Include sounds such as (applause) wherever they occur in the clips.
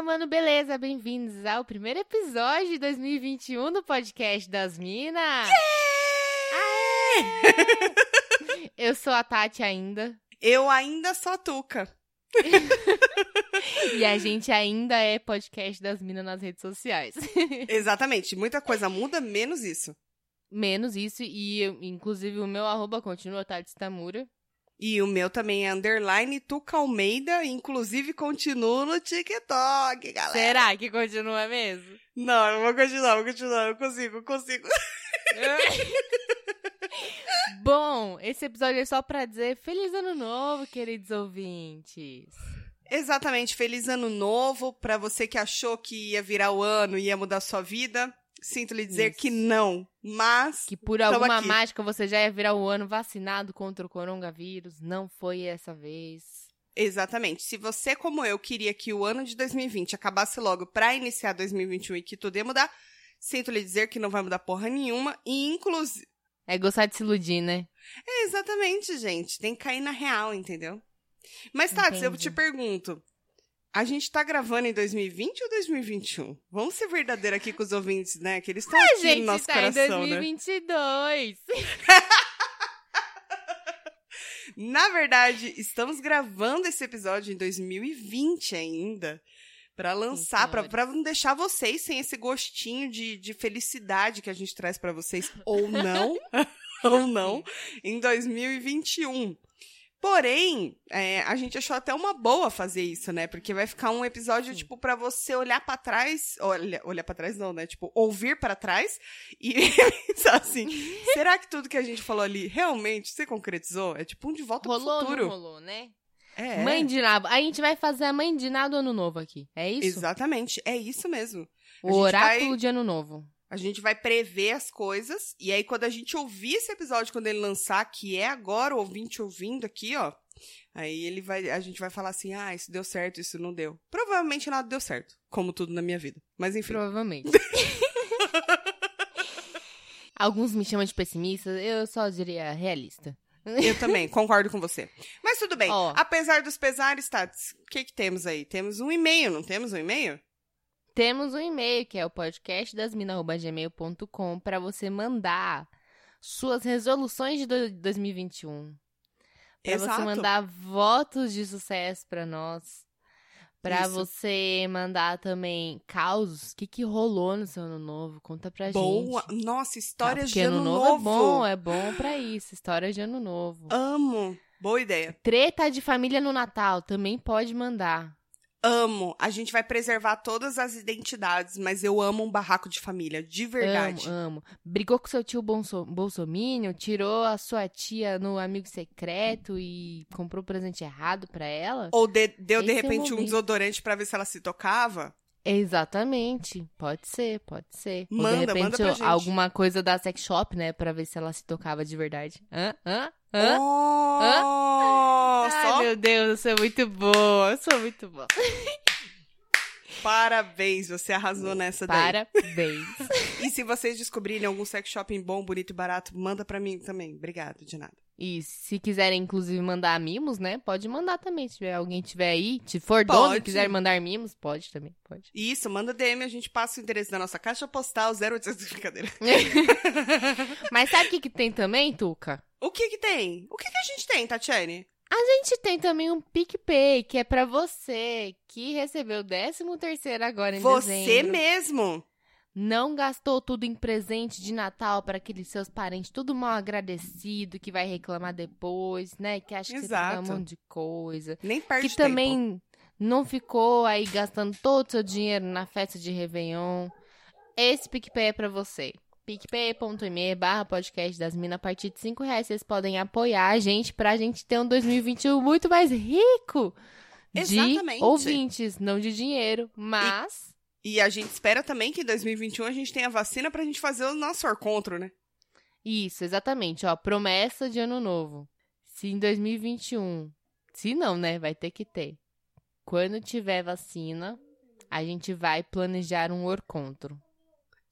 Fala, mano, beleza? Bem-vindos ao primeiro episódio de 2021 do podcast das Minas. (laughs) Eu sou a Tati ainda. Eu ainda sou a Tuca. (laughs) E a gente ainda é podcast das Minas nas redes sociais. (laughs) Exatamente. Muita coisa muda, menos isso. Menos isso, e inclusive o meu arroba continua Tati Tamura. E o meu também é underline Tuca Almeida, inclusive continuo no TikTok, galera. Será que continua mesmo? Não, eu vou continuar, vou continuar, eu consigo, eu consigo. (laughs) Bom, esse episódio é só pra dizer feliz ano novo, queridos ouvintes. Exatamente, feliz ano novo pra você que achou que ia virar o ano e ia mudar sua vida. Sinto lhe dizer Isso. que não, mas Que por alguma aqui. mágica você já ia virar o ano vacinado contra o coronavírus. Não foi essa vez. Exatamente. Se você, como eu, queria que o ano de 2020 acabasse logo pra iniciar 2021 e que tudo ia mudar, sinto lhe dizer que não vai mudar porra nenhuma. E, inclusive. É gostar de se iludir, né? É, exatamente, gente. Tem que cair na real, entendeu? Mas, Tati, eu te pergunto. A gente tá gravando em 2020 ou 2021? Vamos ser verdadeiro aqui com os ouvintes, né? Que eles estão aqui gente no nosso tá coração, em né? 2022. (laughs) Na verdade, estamos gravando esse episódio em 2020 ainda. Pra lançar, pra, senhores. pra não deixar vocês sem esse gostinho de, de felicidade que a gente traz pra vocês, ou não, (laughs) (laughs) ou não, em 2021. Porém, é, a gente achou até uma boa fazer isso, né? Porque vai ficar um episódio, Sim. tipo, pra você olhar pra trás. Olha, olhar pra trás não, né? Tipo, ouvir pra trás e (laughs) pensar assim: (laughs) será que tudo que a gente falou ali realmente se concretizou? É tipo um de volta Rolou pro futuro. não rolou, né? É. Mãe de nabo. A gente vai fazer a mãe de nada do ano novo aqui. É isso? Exatamente, é isso mesmo. O oráculo vai- de ano novo. A gente vai prever as coisas, e aí quando a gente ouvir esse episódio, quando ele lançar, que é agora o ouvinte ouvindo aqui, ó, aí ele vai, a gente vai falar assim, ah, isso deu certo, isso não deu. Provavelmente nada deu certo, como tudo na minha vida. Mas enfim. Provavelmente. (laughs) Alguns me chamam de pessimista, eu só diria realista. Eu também, concordo com você. Mas tudo bem. Ó. Apesar dos pesares, Tats, o que que temos aí? Temos um e-mail, não temos um e-mail? Temos um e-mail que é o podcastdasmina.gmail.com para você mandar suas resoluções de do- 2021. Para você mandar votos de sucesso para nós. Para você mandar também causos. O que, que rolou no seu ano novo? Conta pra Boa. gente. Nossa, Ah, histórias porque de ano, novo. é bom, é bom pra isso. História de ano novo. Amo. Boa ideia. Treta de família no Natal também pode mandar. Amo. A gente vai preservar todas as identidades, mas eu amo um barraco de família, de verdade. Amo, amo. Brigou com seu tio Bolso Bolsominion, tirou a sua tia no amigo secreto e comprou presente errado pra ela? Ou de- deu, de Esse é o repente, um momento. desodorante pra ver se ela se tocava. Exatamente. Pode ser, pode ser. Ou Manda, de manda repente pra gente. alguma coisa da sex shop, né? Pra ver se ela se tocava de verdade. Hã? Hã? Hã? Oh, Ai, só meu Deus, eu sou muito boa. Eu sou muito boa. (laughs) parabéns, você arrasou nessa daí. Parabéns. (laughs) E se vocês descobrirem algum sex shopping bom, bonito e barato, manda pra mim também. Obrigado, de nada. E se quiserem, inclusive, mandar mimos, né? Pode mandar também. Se tiver alguém tiver aí, se for dono e Pode. quiser mandar mimos, pode também. Pode. Isso, manda DM, a gente passa o endereço da nossa caixa postal 0800 (laughs) brincadeira. (laughs) Mas sabe o que, que tem também, Tuca? O que que tem? O que que a gente tem, Tatiane? A gente tem também um PicPay, que é pra você que recebeu o 13 terceiro agora em Você dezembro. mesmo. Não gastou tudo em presente de Natal para aqueles seus parentes, tudo mal agradecido, que vai reclamar depois, né? Que acha que você Exato. tem um monte de coisa. Nem perde que tempo. também não ficou aí gastando todo o seu dinheiro na festa de Réveillon. Esse PicPay é pra você. picpay.me barra podcast das minas. A partir de 5 reais vocês podem apoiar a gente pra gente ter um 2021 muito mais rico de Exatamente. ouvintes, não de dinheiro, mas... E a gente espera também que em 2021 a gente tenha vacina pra gente fazer o nosso encontro, né? Isso, exatamente, ó, promessa de ano novo. Se em 2021, se não, né, vai ter que ter. Quando tiver vacina, a gente vai planejar um encontro.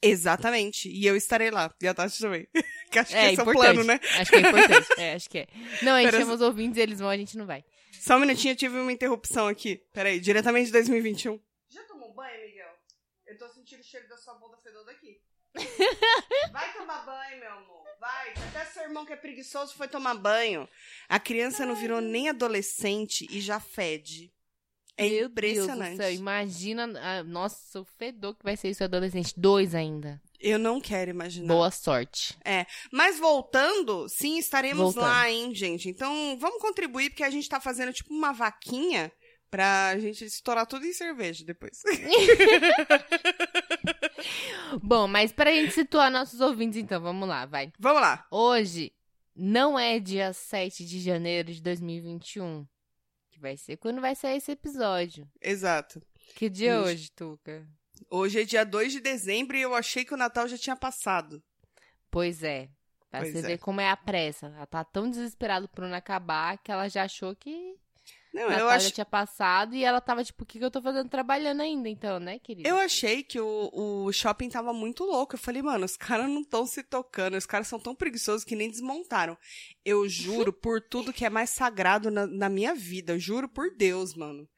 Exatamente. E eu estarei lá. E a Tati também. (laughs) que acho que É esse é o importante. plano, né? Acho que é importante. É, acho que é. Não, a gente Pera- chama os ouvintes, eles vão, a gente não vai. Só um minutinho, eu tive uma interrupção aqui. Peraí, diretamente de 2021. Já Eu tô sentindo o cheiro da sua bunda fedor aqui. (laughs) Vai tomar banho, meu amor. Vai. Até seu irmão que é preguiçoso foi tomar banho. A criança não virou nem adolescente e já fede. É Meu impressionante. Deus do céu, imagina. ah, nossa, o fedor que vai ser isso adolescente. Dois ainda. Eu não quero imaginar. Boa sorte. Mas voltando, sim, estaremos Voltando. lá, hein, gente. Então, vamos contribuir, porque a gente tá fazendo tipo uma vaquinha pra gente estourar tudo em cerveja depois. (laughs) Bom, mas pra gente situar nossos ouvintes, então, vamos lá, vai. vamos lá. Hoje não é dia 7 de janeiro de 2021. Que vai ser quando vai sair esse episódio. Exato. Que dia é Hoje. Tuca? Hoje é dia 2 de dezembro e eu achei que o Natal já tinha passado. Pois é. Pra Pois você é. ver como é a pressa. Ela tá tão desesperada por não acabar que ela já achou que Não, Natal eu, ach... já tinha passado e ela tava tipo, o que, que eu tô fazendo trabalhando ainda, então, né, querida? eu achei que o, o shopping tava muito louco. Eu falei, mano, os caras não estão se tocando. Os caras são tão preguiçosos que nem desmontaram. Eu juro (laughs) por tudo que é mais sagrado na, na minha vida. Eu juro por Deus, mano.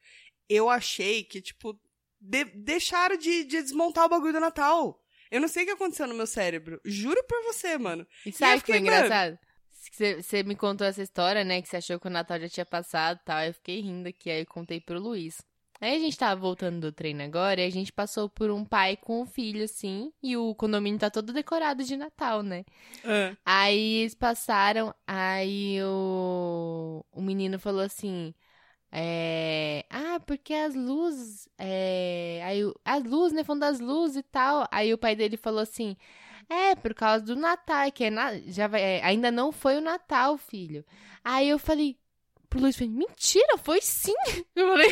Eu achei que, tipo, de- deixaram de, de desmontar o bagulho do Natal. Eu não sei o que aconteceu no meu cérebro. Juro por você, mano. E sabe o que foi fiquei, mano- engraçado? Você me contou essa história, né? Que você achou que o Natal já tinha passado e tal. Eu fiquei rindo aqui, aí eu contei pro Luiz. Aí a gente tava voltando do treino agora e a gente passou por um pai com um filho, assim. E o condomínio tá todo decorado de Natal, né? Ah, Aí eles passaram, aí o, o menino falou assim. É, ah, porque as luzes. É, aí, as luzes, né? Falando das luzes e tal. Aí o pai dele falou assim: É, por causa do Natal, que é na- já vai, é, ainda não foi o Natal, filho. Aí eu falei pro Luiz: falei, Mentira, foi sim. (laughs) Eu falei: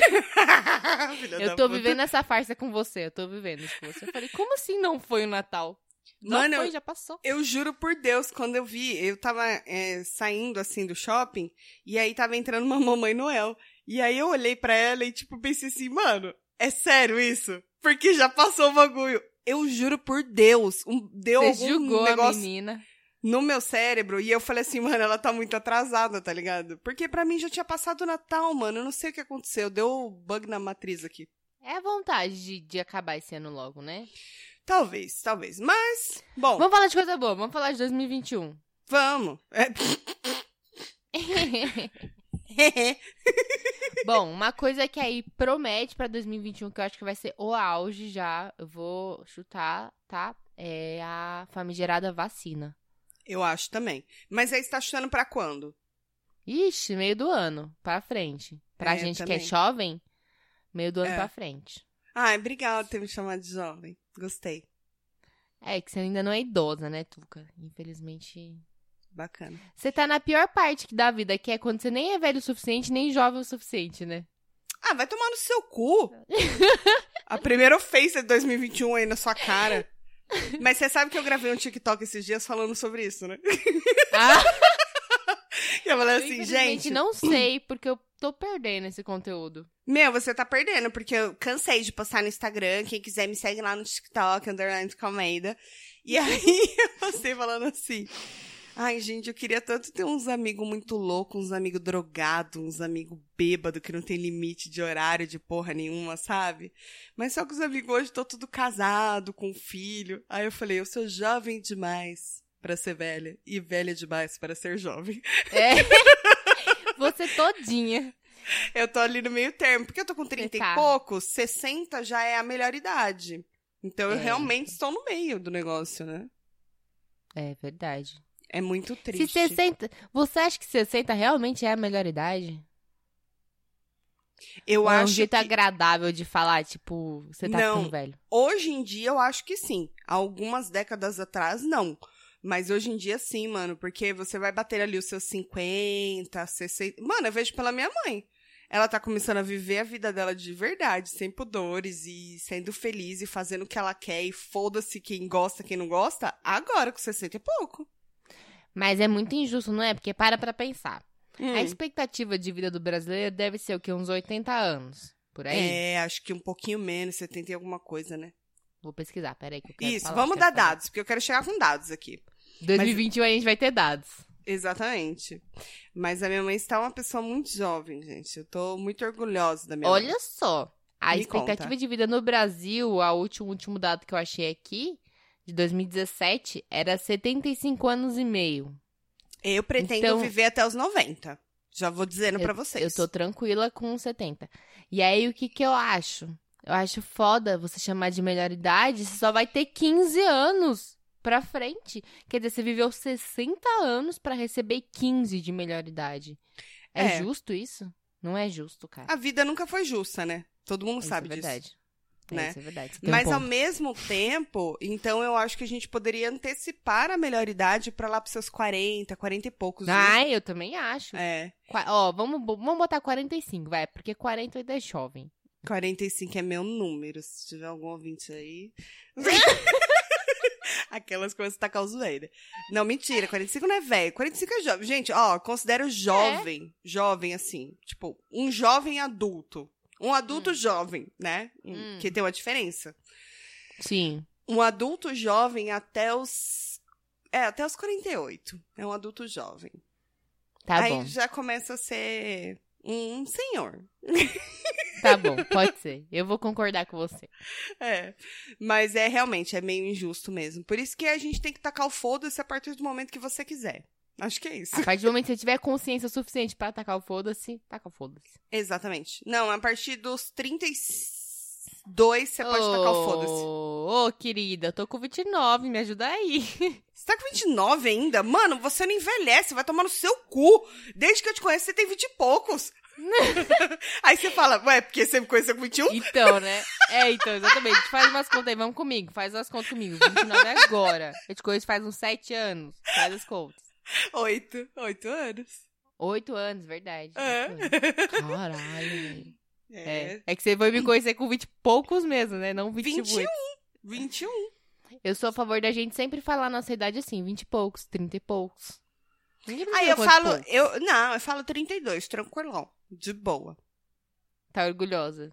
Eu tô vivendo essa farsa com você, eu tô vivendo isso com você. Eu falei: Como assim não foi o Natal? Não Mano, foi, já passou. Eu juro por Deus, quando eu vi, eu tava é, saindo assim do shopping, e aí tava entrando uma mamãe Noel. E aí eu olhei pra ela e, tipo, pensei assim, mano, é sério isso? Porque já passou o bagulho. Eu juro por Deus, um, deu Você algum negócio menina. no meu cérebro e eu falei assim, mano, ela tá muito atrasada, tá ligado? Porque pra mim já tinha passado o Natal, mano. Eu não sei o que aconteceu. Deu bug na matriz aqui. É a vontade de, de acabar esse ano logo, né? Talvez, talvez. Mas, bom, Vamos falar de coisa boa, vamos falar de 2021. vamos. É... (laughs) (laughs) Bom, uma coisa que aí promete pra 2021, que eu acho que vai ser o auge já, eu vou chutar, tá? É a famigerada vacina. eu acho também. Mas aí você tá chutando pra quando? Ixi, meio do ano, pra frente. Pra É, gente que é jovem, meio do ano É. pra frente. Ai, obrigada por ter me chamado de jovem. Gostei. É, que você ainda não é idosa, né, Tuca? Infelizmente. Bacana. Você tá na pior parte da vida, que é quando você nem é velho o suficiente, nem jovem o suficiente, né? Ah, vai tomar no seu cu. A primeira ofensa de 2021 aí na sua cara. Mas você sabe que eu gravei um TikTok esses dias falando sobre isso, né? Ah, (laughs) Eu falei assim, gente. não sei, porque eu tô perdendo esse conteúdo. Meu, você tá perdendo, porque eu cansei de postar no Instagram. Quem quiser me segue lá no TikTok, underline com Almeida. E aí (laughs) eu postei falando assim. Ai, gente, eu queria tanto ter uns amigos muito loucos, uns amigos drogados, uns amigos bêbados que não tem limite de horário de porra nenhuma, sabe? Mas só que os amigos hoje estão tudo casado, com filho. Aí eu falei, eu sou jovem demais pra ser velha e velha demais para ser jovem. É. (laughs) Você todinha. Eu tô ali no meio termo, porque eu tô com 30 tá. e poucos, 60 já é a melhor idade. Então eu É. realmente estou no meio do negócio, né? É verdade. É muito Se triste. 60. Você acha que 60 realmente é a melhor idade? Eu Ou é um acho jeito que agradável de falar, tipo, você tá Não. ficando velho? hoje em dia eu acho que sim. Algumas décadas atrás, não. Mas hoje em dia sim, mano, porque você vai bater ali os seus 50, 60. Mano, eu vejo pela minha mãe. Ela tá começando a viver a vida dela de verdade, sem pudores e sendo feliz e fazendo o que ela quer e foda-se quem gosta, quem não gosta, agora com 60 e pouco. Mas é muito injusto, não é? Porque para pra pensar. Hum. A expectativa de vida do brasileiro deve ser o quê? Uns 80 anos. Por aí? É, acho que um pouquinho menos, 70 e alguma coisa, né? Vou pesquisar, peraí que eu quero Isso, falar, vamos dar falar. dados, porque eu quero chegar com dados aqui. 2021 a gente vai ter dados. Exatamente. Mas a minha mãe está uma pessoa muito jovem, gente. Eu tô muito orgulhosa da minha mãe. Olha só. A Me expectativa conta. de vida no Brasil, a último, último dado que eu achei aqui, de 2017, era 75 anos e meio. Eu pretendo Então- viver até os 90. Já vou dizendo pra vocês. Eu tô tranquila com 70. E aí, o que que eu acho? Eu acho foda você chamar de melhor idade, você só vai ter 15 anos pra frente. Quer dizer, você viveu 60 anos pra receber 15 de melhor idade. É, É. justo isso? Não é justo, cara. A vida nunca foi justa, né? Todo mundo Isso sabe é disso. verdade. É, né? Isso é verdade. Tem um Mas ao mesmo tempo, então eu acho que a gente poderia antecipar a melhor idade pra lá pros seus 40, 40 e poucos. né? Ai, eu também acho. É. Qua- Ó, vamos, vamos botar 45, vai, porque 40 ainda é jovem. 45 é meu número. Se tiver algum ouvinte aí. (laughs) Aquelas coisas que tacar o zoeira. Não, mentira. 45 não é velho. 45 é jovem. Gente, ó, considero jovem. Jovem, assim. Tipo, um jovem adulto. Um adulto jovem, né? Hum. Que tem uma diferença. Sim. Um adulto jovem até os. É, até os 48. É um adulto jovem. Tá Aí bom. já começa a ser um senhor. (laughs) Tá bom, pode ser. Eu vou concordar com você. É. Mas é realmente, é meio injusto mesmo. Por isso que a gente tem que tacar o foda-se a partir do momento que você quiser. Acho que é isso. A partir do momento que você tiver consciência suficiente pra atacar o foda-se, taca o foda-se. Exatamente. Não, a partir dos 32 você pode tacar o foda-se. Ô, ô, querida, tô com 29, me ajuda aí. (laughs) Você tá com 29 ainda? Mano, você não envelhece, vai tomar no seu cu. Desde que eu te conheço, você tem 20 e poucos. (laughs) Aí você fala, ué, porque você me conheceu com 21? Então, né? É, então, exatamente. Faz umas contas aí, vamos comigo. Faz umas contas comigo. 29 é agora. Eu te conheço faz uns 7 anos. Faz as contas. 8. 8 anos. 8 anos, verdade. É. oito anos. Caralho. É. É. é que você foi me conhecer com 20 e poucos mesmo, né? Não 20 e 21. muitos. 21. Eu sou a favor da gente sempre falar a nossa idade assim, 20 e poucos, 30 e poucos. Aí eu falo, poucos. eu, não, eu falo 32, tranquilão. De boa. Tá orgulhosa.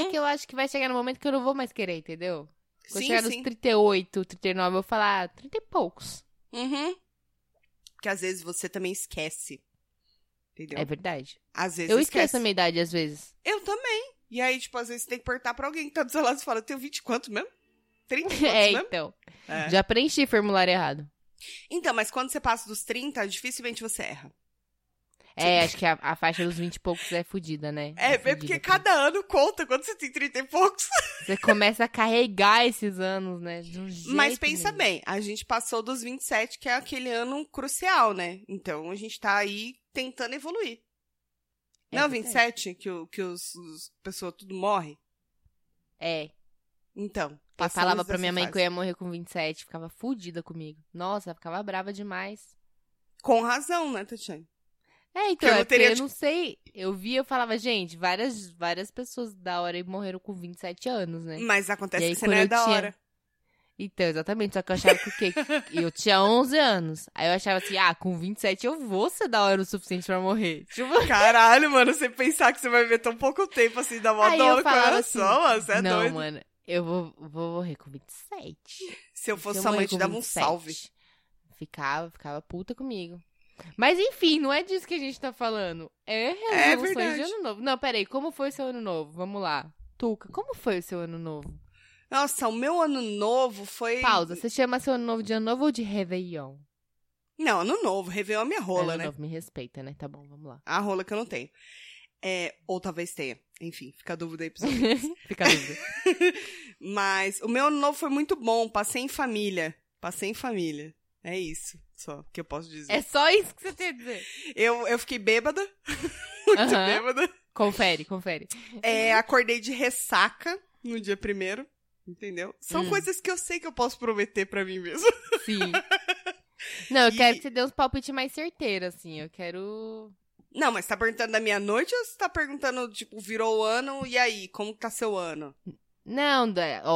É que eu acho que vai chegar no momento que eu não vou mais querer, entendeu? Quando sim, chegar sim. nos 38, 39, eu vou falar ah, 30 e poucos. Uhum. Porque às vezes você também esquece. Entendeu? É verdade. Às vezes Eu esquece. esqueço a minha idade às vezes. Eu também. E aí, tipo, às vezes você tem que perguntar pra alguém que tá do seu lado e fala, eu tenho 20 e quanto mesmo? 30 e (laughs) quantos É, mesmo? então. É. Já preenchi formulário errado. Então, mas quando você passa dos 30, dificilmente você erra. É, acho que a, a faixa dos 20 e poucos é fodida, né? É, é fudida, porque cara. cada ano conta quando você tem 30 e poucos. (laughs) Você começa a carregar esses anos, né? De um Mas jeito pensa mesmo. bem, a gente passou dos 27, que é aquele ano crucial, né? Então a gente tá aí tentando evoluir. É Não, verdade. 27, que, o, que os, os pessoas tudo morre? É. Então. Eu falava pra minha mãe fase. que eu ia morrer com 27, ficava fudida comigo. Nossa, ficava brava demais. Com razão, né, Tatiane? É, então, eu não é teria, eu não sei. Eu via, eu falava, gente, várias, várias pessoas da hora aí morreram com 27 anos, né? Mas acontece E aí, que você não é da tinha- hora. Então, exatamente. Só que eu achava que o quê? Eu tinha 11 anos. Aí eu achava assim, ah, com 27 eu vou ser da hora o suficiente pra morrer. Tipo, (laughs) Caralho, mano, você pensar que você vai viver tão pouco tempo assim, dá uma dor eu no falava coração, mano, você é não, doido. mano, eu vou, vou morrer com 27. Se eu fosse Se eu sua mãe, te com dava um 27, salve. Ficava, ficava puta comigo. Mas enfim, não é disso que a gente tá falando. É É resoluções verdade. de ano novo. Não, peraí, como foi o seu ano novo? Vamos lá. Tuca, como foi o seu ano novo? Nossa, o meu ano novo foi. Pausa, você chama seu ano novo de ano novo ou de Réveillon? Não, ano novo, Réveillon a minha rola, ano né? novo, me respeita, né? Tá bom, vamos lá. A rola que eu não tenho. É, ou talvez tenha. Enfim, fica a dúvida aí pra (laughs) você. Fica a dúvida. (laughs) Mas o meu ano novo foi muito bom. Passei em família. Passei em família. É isso, só que eu posso dizer. É só isso que você tem a dizer. Eu, eu fiquei bêbada. (laughs) muito bêbada. Confere, confere. É, acordei de ressaca no dia primeiro. Entendeu? São Hum. coisas que eu sei que eu posso prometer pra mim mesmo. (laughs) Sim. Não, eu E- quero que você dê uns palpites mais certeiros, assim. Eu quero. Não, mas tá perguntando da minha noite ou você tá perguntando, tipo, virou o ano e aí, como que tá seu ano? Não,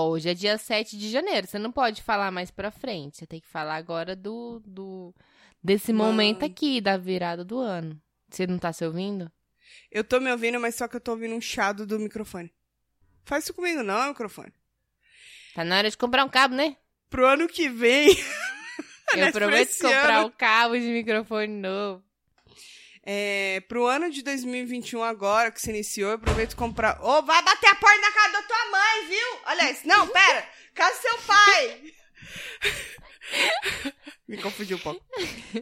hoje é dia 7 de janeiro. Você não pode falar mais pra frente. Você tem que falar agora do. do desse Mano. momento aqui, da virada do ano. Você não tá se ouvindo? Eu tô me ouvindo, mas só que eu tô ouvindo um chiado do microfone. Faz isso comigo não, microfone. Tá na hora de comprar um cabo, né? Pro ano que vem, (laughs) Eu prometo comprar um cabo de microfone novo. É, pro ano de 2021 agora, que se iniciou, eu aproveito comprar... Ô, vai bater a porta na casa da tua mãe, viu? Olha isso. Não, pera. Casa do seu pai. (laughs) me confundi um pouco.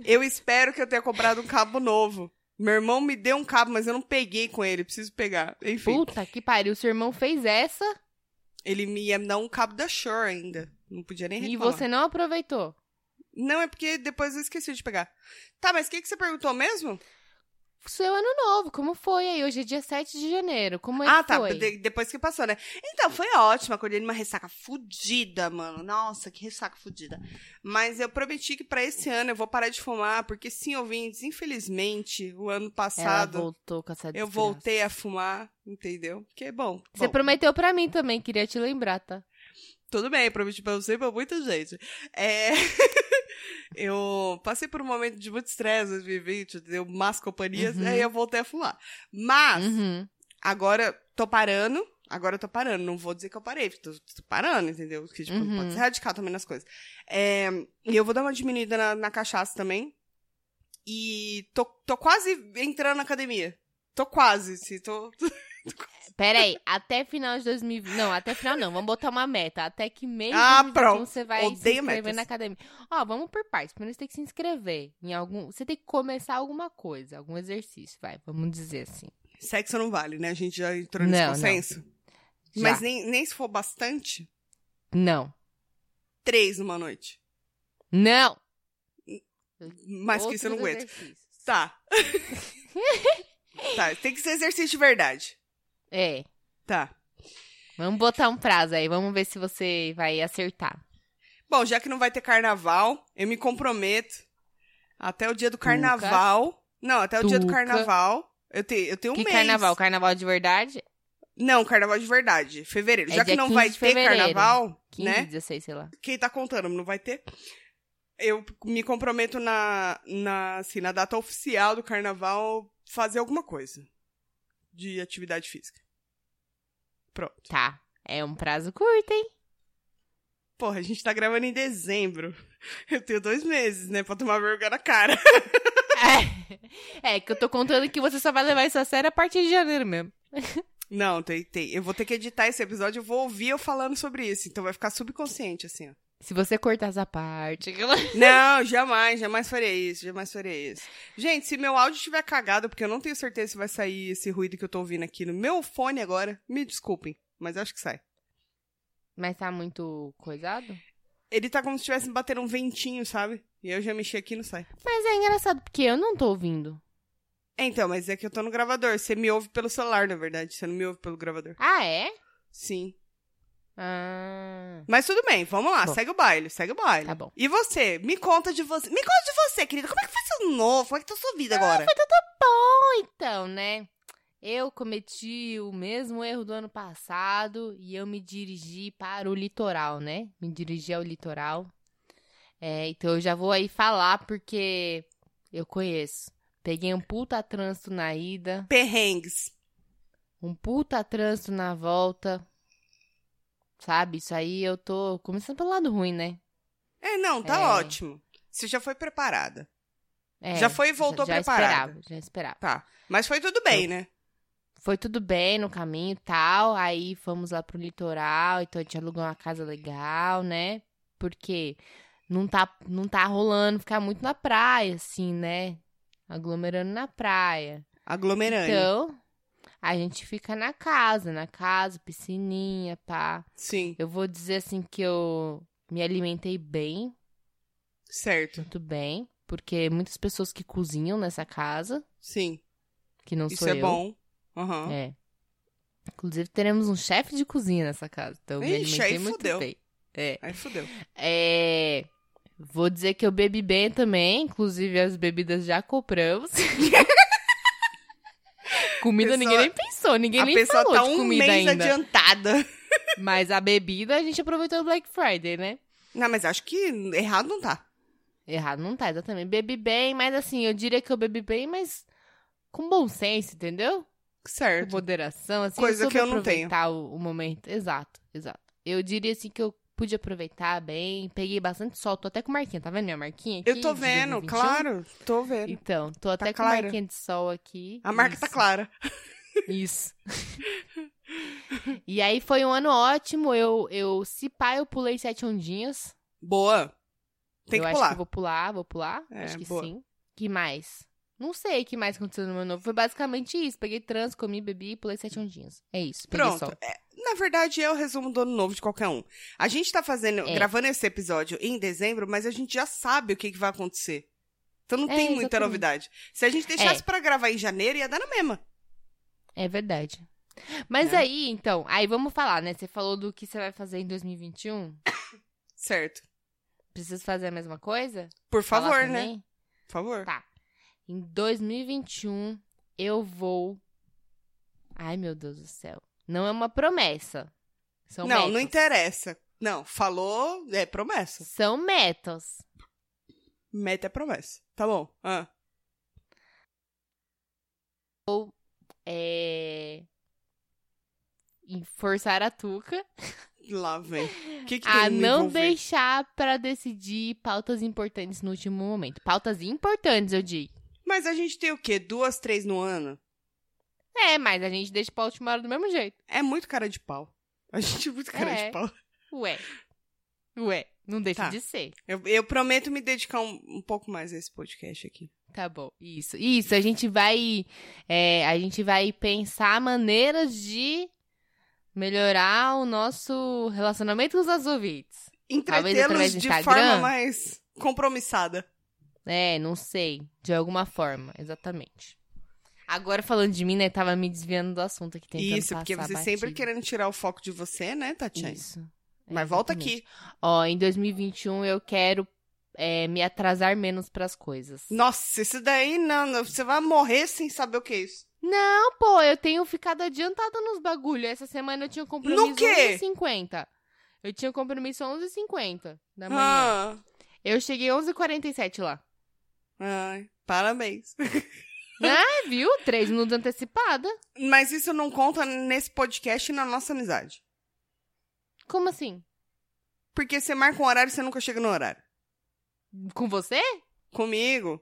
Eu espero que eu tenha comprado um cabo novo. Meu irmão me deu um cabo, mas eu não peguei com ele. Preciso pegar. Enfim. Puta que pariu, seu irmão fez essa Ele me ia me dar um cabo da Shure ainda. Não podia nem e reclamar. você não aproveitou. Não, é porque depois eu esqueci de pegar. Tá, mas o que, que você perguntou mesmo? Seu ano novo, como foi aí? Hoje é dia 7 de janeiro. Como é ah, que tá. foi? de- depois que passou, né? Então, foi ótimo. Acordei numa ressaca fudida, mano. Nossa, que ressaca fudida. Mas eu prometi que pra esse ano eu vou parar de fumar, porque sim, ouvintes, infelizmente, o ano Ela passado voltou com essa eu desgraça. voltei a fumar, entendeu? Porque, bom. Você bom, prometeu pra mim também, queria te lembrar, tá? Tudo bem, prometi pra você e pra muita gente. É... (laughs) eu passei por um momento de muito estresse em 2020, deu más companhias, Uhum. aí eu voltei a fumar. Mas, Uhum. agora tô parando, agora eu tô parando. Não vou dizer que eu parei, tô, tô parando, entendeu? Porque, tipo, Uhum. pode ser radical também nas coisas. É, e eu vou dar uma diminuída na, na cachaça também. E tô, tô quase entrando na academia. Tô quase, se tô... (laughs) (laughs) Pera aí, até final de 2020. Não, até final não. Vamos botar uma meta. Até que de Ah, 2021 pronto. você vai se Odeio inscrever metas. na academia. Ó, vamos por partes. Primeiro você tem que se inscrever em algum. Você tem que começar alguma coisa, algum exercício, vai. Vamos dizer assim. Sexo não vale, né? A gente já entrou nesse Não, não. consenso. Já. Mas nem, nem se for bastante, Não. três numa noite. Não! Mais que isso eu não Outros aguento. exercícios. Tá. (laughs) tá, tem que ser exercício de verdade. É. Tá. Vamos botar um prazo aí. Vamos ver se você vai acertar. Bom, já que não vai ter carnaval, eu me comprometo até o dia do carnaval. Não, até o dia do Tuca. carnaval. Eu, te, eu tenho um que mês. carnaval? Carnaval de verdade? Não, carnaval de verdade. Fevereiro. É já que não 15 vai ter carnaval, 15, né? 16, sei lá. Quem tá contando, não vai ter. Eu me comprometo na, na, assim, na data oficial do carnaval fazer alguma coisa de atividade física. Pronto. Tá. É um prazo curto, hein? Porra, a gente tá gravando em dezembro. Eu tenho dois meses, né, pra tomar vergonha na cara. É. (laughs) é, que eu tô contando que você só vai levar isso a sério a partir de janeiro mesmo. Não, tem, tem. Eu vou ter que editar esse episódio, eu vou ouvir eu falando sobre isso. Então vai ficar subconsciente, assim, ó. Se você cortar essa parte. (laughs) Não, jamais, jamais farei isso, jamais farei isso. Gente, se meu áudio estiver cagado, porque eu não tenho certeza se vai sair esse ruído que eu tô ouvindo aqui no meu fone agora, me desculpem, mas acho que sai. Mas tá muito coisado? Ele tá como se estivesse batendo um ventinho, sabe? E eu já mexi aqui e não sai. Mas é engraçado, porque eu não tô ouvindo. É, então, mas é que eu tô no gravador. Você me ouve pelo celular, na verdade. Você não me ouve pelo gravador. Ah, é? Sim. Ah. Mas tudo bem, vamos lá, Bom. segue o baile, segue o baile. Tá bom. E você? Me conta de você. Me conta de você, querida. Como é que foi seu novo? Como é que tá sua vida agora? Bom, então, né? Eu cometi o mesmo erro do ano passado e eu me dirigi para o litoral, né? Me dirigi ao litoral. É, então eu já vou aí falar porque eu conheço. Peguei um puta trânsito na ida, Perrengues. um puta trânsito na volta. Sabe? Isso aí eu tô começando pelo lado ruim, né? É, não, tá É. ótimo. Você já foi preparada. É, Já foi e voltou já, já preparada. esperava, já esperava. Tá. Mas foi tudo bem, né? Foi tudo bem no caminho e tal. Aí fomos lá pro litoral, então a gente alugou uma casa legal, né? Porque não tá, não tá rolando ficar muito na praia, assim, né? Aglomerando na praia. Aglomerando. Então, a gente fica na casa, na casa, piscininha, pá. Sim, Eu vou dizer assim que eu me alimentei bem, certo. muito bem. Porque muitas pessoas que cozinham nessa casa, Sim. que não Isso sou é eu. bom. Aham. É. Inclusive, teremos um chefe de cozinha nessa casa. Então, eu me Ixi, alimentei aí muito fudeu. bem. É. Aí fudeu. É, Vou dizer que eu bebi bem também. Inclusive, as bebidas já compramos. (laughs) comida Pessoa- ninguém nem pensou. Ninguém a nem pessoa falou tá de um comida mês ainda. adiantada. (laughs) Mas a bebida a gente aproveitou no Black Friday, né? Não, mas acho que errado não tá. Errado não tá, exatamente. Bebi bem, mas assim, eu diria que eu bebi bem, mas com bom senso, entendeu? Com Certo. moderação, assim. Coisa soube que eu não tenho. aproveitar O, o momento. Exato, exato. Eu diria assim que eu pude aproveitar bem, peguei bastante sol, tô até com marquinha, tá vendo minha marquinha aqui? Eu tô vendo, 2021? claro. Tô vendo. Então, tô até com clara. marquinha de sol aqui. A marca tá Isso. clara. Isso. e aí foi um ano ótimo. Eu, eu se pá, eu pulei sete ondinhas. Boa. Tem eu que acho pular. que vou pular, vou pular. É, acho que boa. sim. Que mais? Não sei o que mais aconteceu no meu novo. Foi basicamente isso. Peguei trans, comi, bebi e pulei sete ondinhas. É isso. Pronto. É, na verdade, é o resumo do ano novo de qualquer um. A gente tá fazendo, É. gravando esse episódio em dezembro, mas a gente já sabe o que, que vai acontecer. Então não É, tem muita exatamente. novidade. Se a gente deixasse É. pra gravar em janeiro, ia dar na mesma. É verdade. Mas Né? aí, então, aí vamos falar, né? Você falou do que você vai fazer em 2021. Certo. Preciso fazer a mesma coisa? Por favor, né? Por favor. Tá. Em 2021, eu vou. Ai, meu Deus do céu. Não é uma promessa. São não, metas. não interessa. Não, falou, é promessa. São metas. Meta é promessa. Tá bom. Ah. É. em Forçar a Tuca Lá vem. O que, que (laughs) a não deixar pra decidir pautas importantes no último momento. Pautas importantes, eu digo. Mas a gente tem o quê? Duas, três no ano? É, mas a gente deixa pra última hora do mesmo jeito. É muito cara de pau. A gente é muito cara É. de pau. Ué. Ué. Não deixa Tá. de ser. Eu, eu prometo me dedicar um, um pouco mais a esse podcast aqui. Tá bom. Isso. Isso. A gente vai. é, a gente vai pensar maneiras de melhorar o nosso relacionamento com os nossos ouvintes. Entretê-los de Instagram? forma mais compromissada. É, não sei. De alguma forma, exatamente. Agora falando de mim, né? Tava me desviando do assunto aqui, tentando Isso, porque você sempre querendo tirar o foco de você, né, Tatiana? Isso. Mas volta aqui. Ó, em 2021 eu quero é, me atrasar menos pras coisas. Nossa, isso daí não, não, você vai morrer sem saber o que é isso. Não, pô, eu tenho ficado adiantada nos bagulho. Essa semana eu tinha um compromisso No quê? 11h50. Eu tinha um compromisso 11h50 da manhã. Ah, Eu cheguei 11h47 lá. Ai, parabéns. Ah, (laughs) viu? Três minutos antecipada. Mas isso não conta nesse podcast e na nossa amizade. Como assim? Porque você marca um horário e você nunca chega no horário. Com você? Comigo,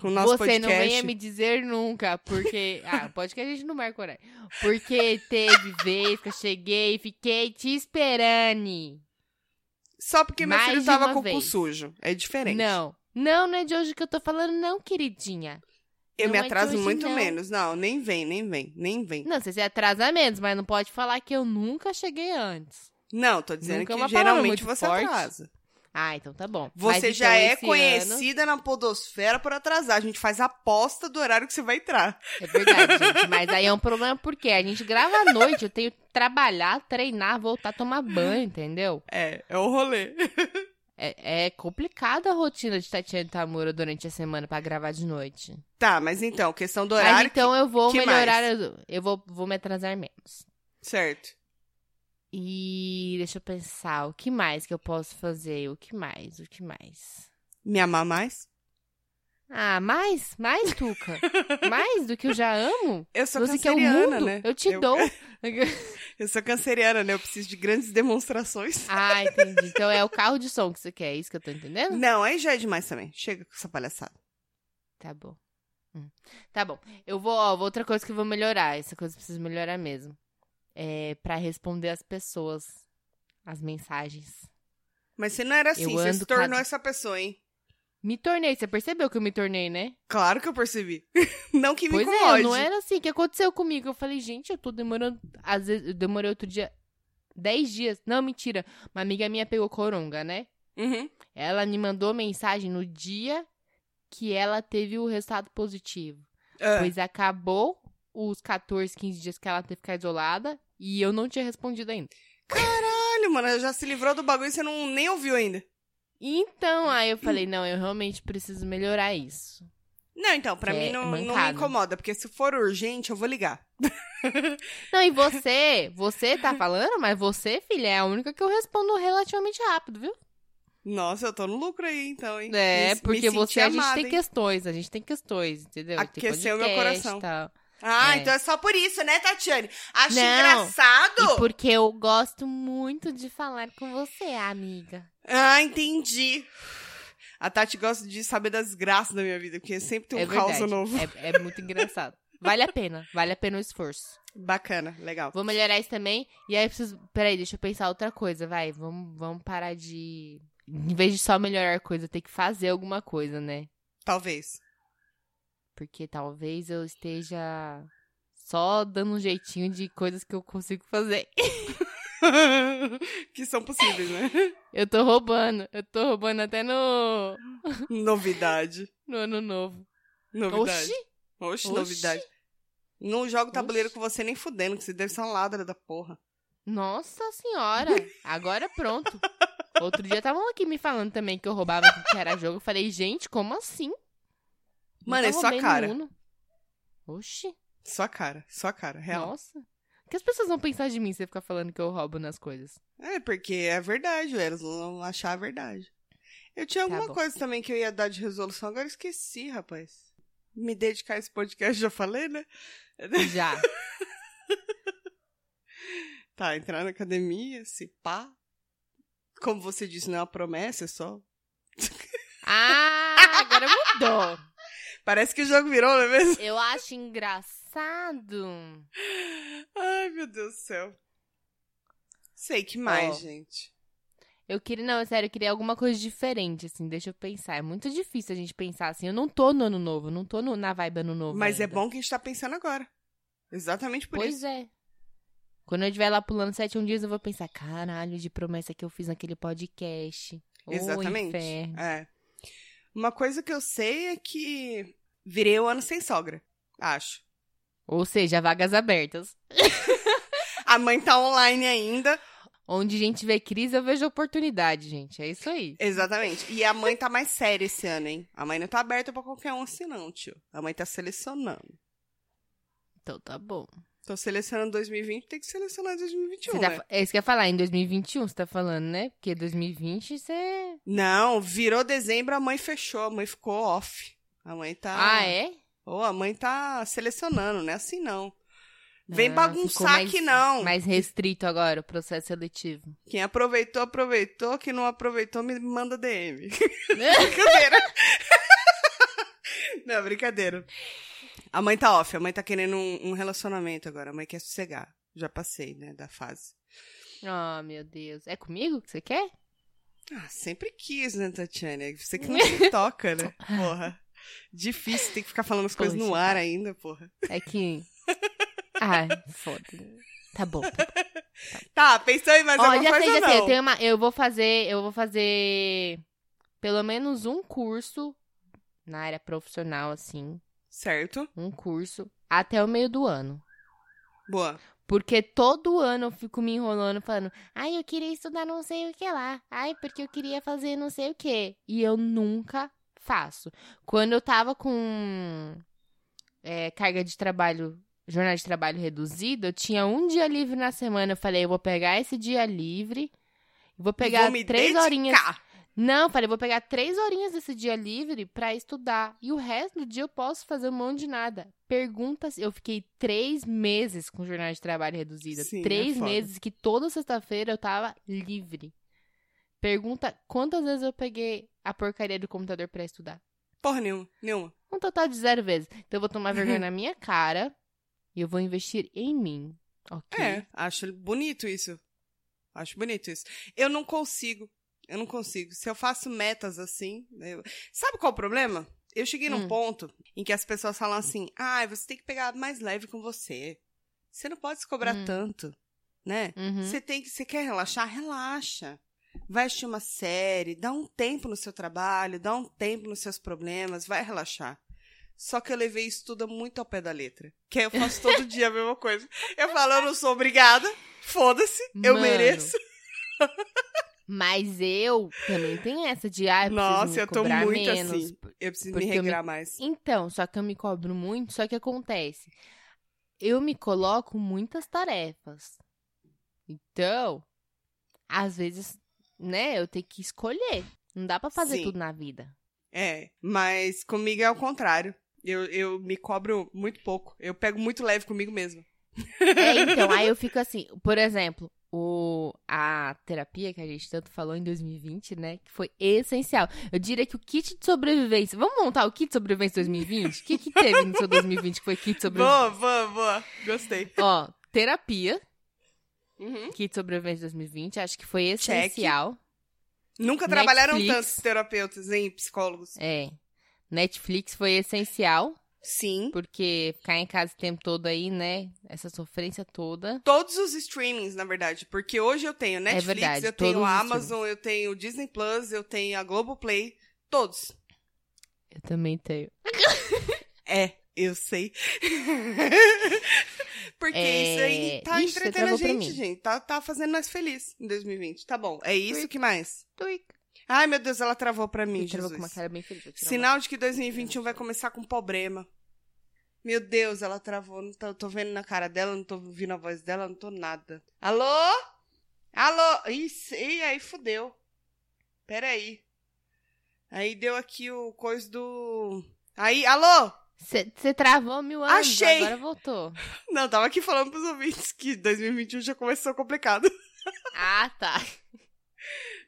com o nosso você podcast. não venha me dizer nunca, porque. (laughs) Ah, podcast a gente não marca horário. Porque teve (laughs) vez que eu cheguei e fiquei te esperando. Só porque meu Mais filho tava com o cu sujo. É diferente. Não. Não, não é de hoje que eu tô falando, não, queridinha. Eu Não me é atraso hoje, muito não. menos. Não, nem vem, nem vem, nem vem. Não, você se atrasa menos, mas não pode falar que eu nunca cheguei antes. Não, tô dizendo Nunca é que palavra geralmente você forte. atrasa. Ah, então tá bom. Mas Você então, já é esse ano- conhecida na podosfera por atrasar. A gente faz aposta do horário que você vai entrar. É verdade, gente. Mas aí é um problema porque a gente grava à noite, eu tenho que trabalhar, treinar, voltar a tomar banho, entendeu? É, é o rolê. É, é complicada a rotina de Tatiana Tamura durante a semana pra gravar de noite. Tá, mas então, questão do Mas horário. então eu vou que melhorar, eu vou, vou me atrasar menos. Certo. E deixa eu pensar, o que mais que eu posso fazer? O que mais? O que mais? Me amar mais? Ah, mais? Mais, Tuca? (laughs) mais do que eu já amo? Eu sou Você quer o canceriana, mundo? né? Eu te dou. (laughs) Eu sou canceriana, né? Eu preciso de grandes demonstrações. (laughs) ah, entendi. Então é o carro de som que você quer, é isso que eu tô entendendo? Não, aí já é demais também. Chega com essa palhaçada. Tá bom. Hum. Tá bom. Eu vou, ó, outra coisa que eu vou melhorar. Essa coisa eu preciso melhorar mesmo. É pra responder as pessoas. As mensagens. Mas você não era assim, Eu você se tornou cada- essa pessoa, hein? Me tornei. Você percebeu que eu me tornei, né? Claro que eu percebi. (laughs) não que me Pois é, incomode. não era assim. O que aconteceu comigo? Eu falei, gente, eu tô demorando. Às vezes, eu demorei outro dia. 10 dias. Não, mentira. Uma amiga minha pegou coronga, né? Uhum. Ela me mandou mensagem no dia que ela teve o resultado positivo. Ah, Pois acabou os 14, 15 dias que ela teve que ficar isolada e eu não tinha respondido ainda. Caralho, mano, já se livrou do bagulho e você não, nem ouviu ainda. Então, aí eu falei, não, eu realmente preciso melhorar isso. Não, então, pra Que mim é não, não me incomoda, porque se for urgente, eu vou ligar. (laughs) Não, e você, você tá falando, mas você, filha, é a única que eu respondo relativamente rápido, viu? Nossa, eu tô no lucro aí, então, hein? É, Me- me porque senti você, a gente amada, tem hein? questões, a gente tem questões, entendeu? Aqueceu meu coração. tal. Ah, É. então é só por isso, né, Tatiane? Acho Não. engraçado. Porque eu gosto muito de falar com você, amiga. Ah, entendi. A Tati gosta de saber das graças da minha vida, porque sempre tem um é caos novo. É, é muito engraçado. Vale a pena, vale a pena o esforço. Bacana, legal. Vou melhorar isso também. E aí preciso. Peraí, deixa eu pensar outra coisa, vai. Vamos, vamos parar de. Em vez de só melhorar coisa, ter que fazer alguma coisa, né? Talvez. Porque talvez eu esteja só dando um jeitinho de coisas que eu consigo fazer. (laughs) (laughs) que são possíveis, né? Eu tô roubando. Eu tô roubando até no. Novidade. (laughs) No ano novo. Novidade. Oxi! Oxi, novidade. Não jogo tabuleiro Oxi. com você nem fudendo, que você deve ser uma ladra da porra. Nossa senhora! Agora pronto. Outro dia estavam aqui me falando também que eu roubava que era jogo. Eu falei, gente, como assim? Mano, é no cara. Uno. Oxi, Sua cara, sua cara, real. nossa. O que as pessoas vão pensar de mim se eu ficar falando que eu roubo nas coisas? É, porque é verdade, elas vão achar a verdade. Eu tinha Tá alguma bom. coisa também que eu ia dar de resolução, agora eu esqueci, rapaz. Me dedicar a esse podcast, já falei, né? Já. (laughs) Tá, entrar na academia, se pá. Como você disse, não é uma promessa, é só. Ah, agora mudou. (laughs) Parece que o jogo virou, não é mesmo? Eu acho engraçado. Ai, meu Deus do céu. Sei que mais, Ó. gente. Eu queria, não, sério, eu queria alguma coisa diferente, assim, deixa eu pensar. É muito difícil a gente pensar assim. Eu não tô no ano novo, não tô no- na vibe ano novo. Mas é ainda. bom que a gente tá pensando agora. Exatamente por Pois isso. é. Quando eu estiver lá pulando sete um dias, eu vou pensar, caralho, de promessa que eu fiz naquele podcast. Exatamente. inferno. É. Uma coisa que eu sei é que virei o ano sem sogra. Acho. Ou seja, vagas abertas. (laughs) A mãe tá online ainda. Onde a gente vê crise, eu vejo oportunidade, gente. É isso aí. Exatamente. E a mãe tá mais séria esse ano, hein? A mãe não tá aberta pra qualquer um assim, não, tio. A mãe tá selecionando. Então tá bom. Tô selecionando 2020, tem que selecionar 2021, Você tá, né? é isso que eu ia falar, em 2021 você tá falando, né? Porque 2020 você. Não, virou dezembro, a mãe fechou, a mãe ficou off. A mãe tá. Ah, é? Ou a mãe tá selecionando, não é assim não. Vem Ah, bagunçar mais- que não. Mais restrito agora o processo seletivo. Quem aproveitou, aproveitou. Quem não aproveitou, me manda DM. (laughs) brincadeira. não, brincadeira. A mãe tá off, a mãe tá querendo um, um relacionamento agora. A mãe quer sossegar. Já passei, né, da fase. oh, meu Deus. É comigo que você quer? Ah, sempre quis, né, Tatiana? Você que não (laughs) se toca, né? Porra. Difícil, tem que ficar falando as coisas no Poxa. ar ainda, porra. É que. Ai, foda. Tá bom. Tá bom. Tá, pensou em mais Ó, alguma já coisa sei, já sei. não? Eu, tenho uma, eu vou fazer. Eu vou fazer pelo menos um curso na área profissional, assim. Certo. Um curso até o meio do ano. Boa. Porque todo ano eu fico me enrolando falando, ai, eu queria estudar não sei o que lá. Ai, porque eu queria fazer não sei o que. E eu nunca faço. Quando eu tava com é, carga de trabalho, jornada de trabalho reduzida, eu tinha um dia livre na semana. Eu falei, eu vou pegar esse dia livre, vou pegar Vou me três dedicar. horinhas. Não, falei, vou pegar três horinhas desse dia livre pra estudar. E o resto do dia eu posso fazer um monte de nada. Perguntas. Eu fiquei três meses com jornada de trabalho reduzida. Sim, é três foda. meses que toda sexta-feira eu tava livre. Pergunta quantas vezes eu peguei a porcaria do computador pra estudar. Porra nenhuma, nenhuma. Um total de zero vezes. Então eu vou tomar (laughs) vergonha na minha cara e eu vou investir em mim. Ok? É, acho bonito isso. Acho bonito isso. Eu não consigo. Eu não consigo. Se eu faço metas assim. eu- Sabe qual é o problema? Eu cheguei num Hum. ponto em que as pessoas falam assim: ah, você tem que pegar mais leve com você. Você não pode se cobrar Hum. tanto, né? Uhum. Você tem que. Você quer relaxar? Relaxa. Vai assistir uma série, dá um tempo no seu trabalho, dá um tempo nos seus problemas, vai relaxar. Só que eu levei isso tudo muito ao pé da letra. Que aí eu faço todo (laughs) dia a mesma coisa. Eu falo, eu não sou obrigada, foda-se, eu mereço. Mas eu também tenho essa de, ah, eu Nossa, eu tô muito menos. assim. Eu preciso me eu me- regrar mais. Então, só que eu me cobro muito, só que acontece. Eu me coloco muitas tarefas. Então, às vezes, né, eu tenho que escolher. Não dá pra fazer Sim. tudo na vida. É, mas comigo é o contrário. Eu, eu me cobro muito pouco. Eu pego muito leve comigo mesmo. É, (laughs) então, aí eu fico assim, por exemplo, o, a terapia que a gente tanto falou em 2020, né? Que foi essencial. Eu diria que o kit de sobrevivência. Vamos montar o kit de sobrevivência 2020? O que, que teve no seu 2020 que foi kit de sobrevivência? Boa, boa, boa. Gostei. Ó, terapia, Uhum. kit de sobrevivência 2020, acho que foi essencial. Nunca trabalharam Netflix. tantos terapeutas, hein, psicólogos? É. Netflix foi essencial, Sim. porque ficar em casa o tempo todo aí, né? Essa sofrência toda. Todos os streamings, na verdade. Porque hoje eu tenho Netflix, É verdade, eu tenho Amazon, eu tenho Disney Plus, eu tenho a Globoplay. Todos. Eu também tenho. (laughs) É, eu sei. (laughs) Porque É, isso aí tá ixi, entretendo a travou gente, gente. Tá, tá fazendo nós felizes em 2020. Tá bom. É isso que mais? Tuic. Ai, meu Deus, ela travou pra mim, Me travou Jesus. com uma cara bem feliz. tirar uma- Sinal de que 2021 vai começar com problema. Meu Deus, ela travou. Não tô, tô vendo na cara dela, não tô ouvindo a voz dela, não tô nada. Alô? Alô? Isso, e aí fudeu. Pera aí. Aí deu aqui o coisa do... Aí, alô? Você travou mil anos, Achei. agora voltou. (laughs) Não, tava aqui falando pros ouvintes que 2021 já começou complicado. (laughs) Ah, tá.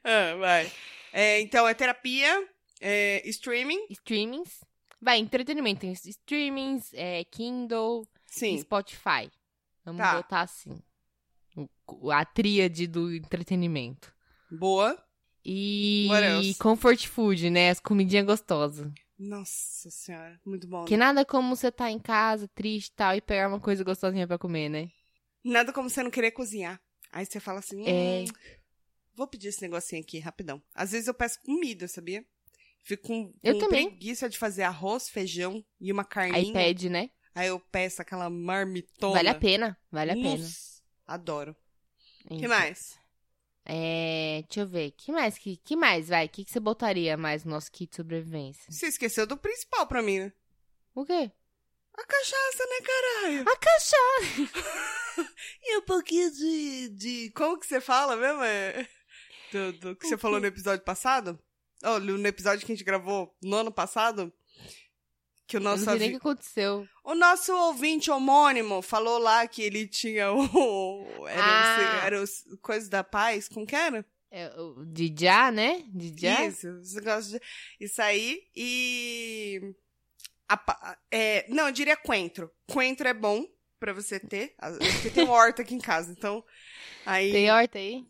ah, vai. É, então, é terapia, é streaming. Streamings. Vai, entretenimento. Tem streamings, é, Kindle e Sim. Spotify. Vamos Tá. botar assim. A tríade do entretenimento. Boa. E comfort food, né? As comidinhas gostosas. Nossa senhora, muito bom. Que né? nada como você tá em casa, triste e tal, e pegar uma coisa gostosinha pra comer, né? Nada como você não querer cozinhar. Aí você fala assim, É. hum, vou pedir esse negocinho aqui, rapidão. Às vezes eu peço comida, sabia? Fico com, Eu com também. preguiça de fazer arroz, feijão e uma Aí carninha. pede, né? Aí eu peço aquela marmitona. Vale a pena, vale a pena. Nossa, Adoro. O que Então, mais? É, deixa eu ver. Que mais? Que, que mais, vai? O que, que você botaria mais no nosso kit de sobrevivência? Você esqueceu do principal pra mim, né? O quê? A cachaça, né, caralho? A cachaça! (laughs) E um pouquinho de, de... Como que você fala mesmo? É... Do, do que O você falou quê? no episódio passado? Oh, no episódio que a gente gravou no ano passado? Que o Eu nosso, não sei nem o que aconteceu. o nosso ouvinte homônimo falou lá que ele tinha o... Era, Ah. o, era os coisas da paz, como que era? É, o de já, né? De já? Isso, os negócios de... Isso aí, e... a é, não, eu diria coentro. Coentro é bom pra você ter, porque tem horta aqui em casa, então... Aí... Tem horta aí?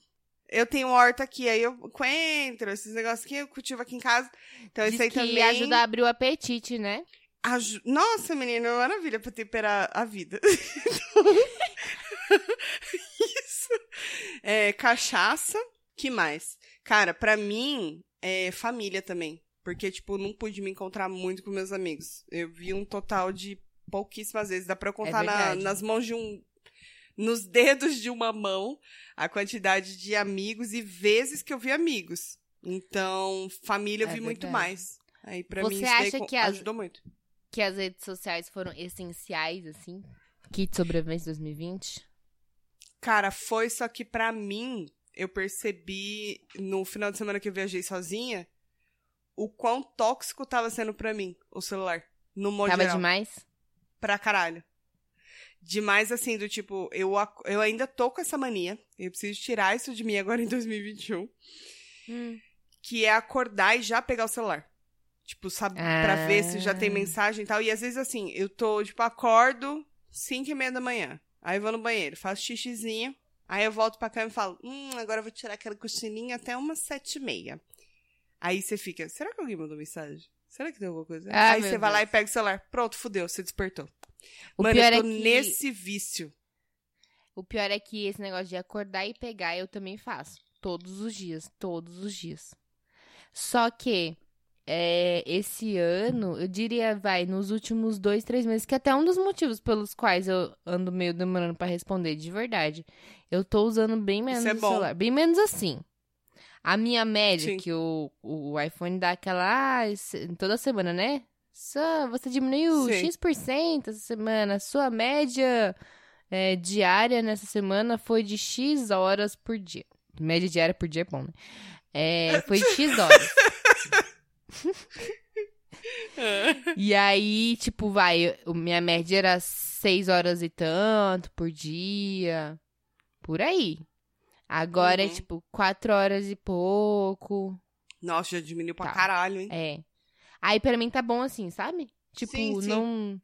Eu tenho horta aqui, aí eu coentro, esses negócios aqui eu cultivo aqui em casa. Então Diz isso aí que também ajuda a abrir o apetite, né? Aju- Nossa, menina, é uma maravilha pra temperar a vida. (laughs) isso. É, cachaça, que mais? Cara, pra mim, é família também. Porque, tipo, não pude me encontrar muito com meus amigos. Eu vi um total de pouquíssimas vezes. Dá pra eu contar na- verdade. nas mãos de um. Nos dedos de uma mão a quantidade de amigos e vezes que eu vi amigos. Então, família eu É vi muito verdade. mais. Aí, pra Você mim, isso acha que as- ajudou muito. Que as redes sociais foram essenciais, assim? Kit sobrevivência 2020? Cara, foi só que pra mim, eu percebi no final de semana que eu viajei sozinha, o quão tóxico tava sendo pra mim o celular. No modo Tava geral. demais? Pra caralho. Demais assim, do tipo, eu, eu ainda tô com essa mania. Eu preciso tirar isso de mim agora em 2021. Hum. Que é acordar e já pegar o celular. Tipo, sabe, pra ver se já tem Ah. mensagem e tal. E às vezes assim, eu tô, tipo, acordo 5 e meia da manhã. Aí eu vou no banheiro, faço xixizinho. Aí eu volto pra cama e falo, hum, agora eu vou tirar aquela cochilinha até umas sete e meia. Aí você fica, será que alguém mandou mensagem? Será que tem alguma coisa? Ah, Aí você vai lá e Deus. pega o celular. Pronto, fudeu, você despertou. O Mano, pior eu tô é que... nesse vício. O pior é que esse negócio de acordar e pegar eu também faço. Todos os dias, todos os dias. Só que é, esse ano, eu diria, vai, nos últimos dois, três meses, que até um dos motivos pelos quais eu ando meio demorando pra responder, de verdade. Eu tô usando bem menos é o celular. Bem menos assim. A minha média, Sim. que o, o iPhone dá aquela. Ah, toda semana, né? Só, você diminuiu Sim. X% essa semana. Sua média é, diária nessa semana foi de X horas por dia. Média diária por dia é bom, né? É, foi de X (laughs) horas. (laughs) E aí, tipo, vai, minha média era seis horas e tanto por dia. Por aí. Agora é, Uhum. tipo, quatro horas e pouco. Nossa, já diminuiu pra Tá. caralho, hein? É. Aí pra mim tá bom assim, sabe? Tipo, Sim, sim. não.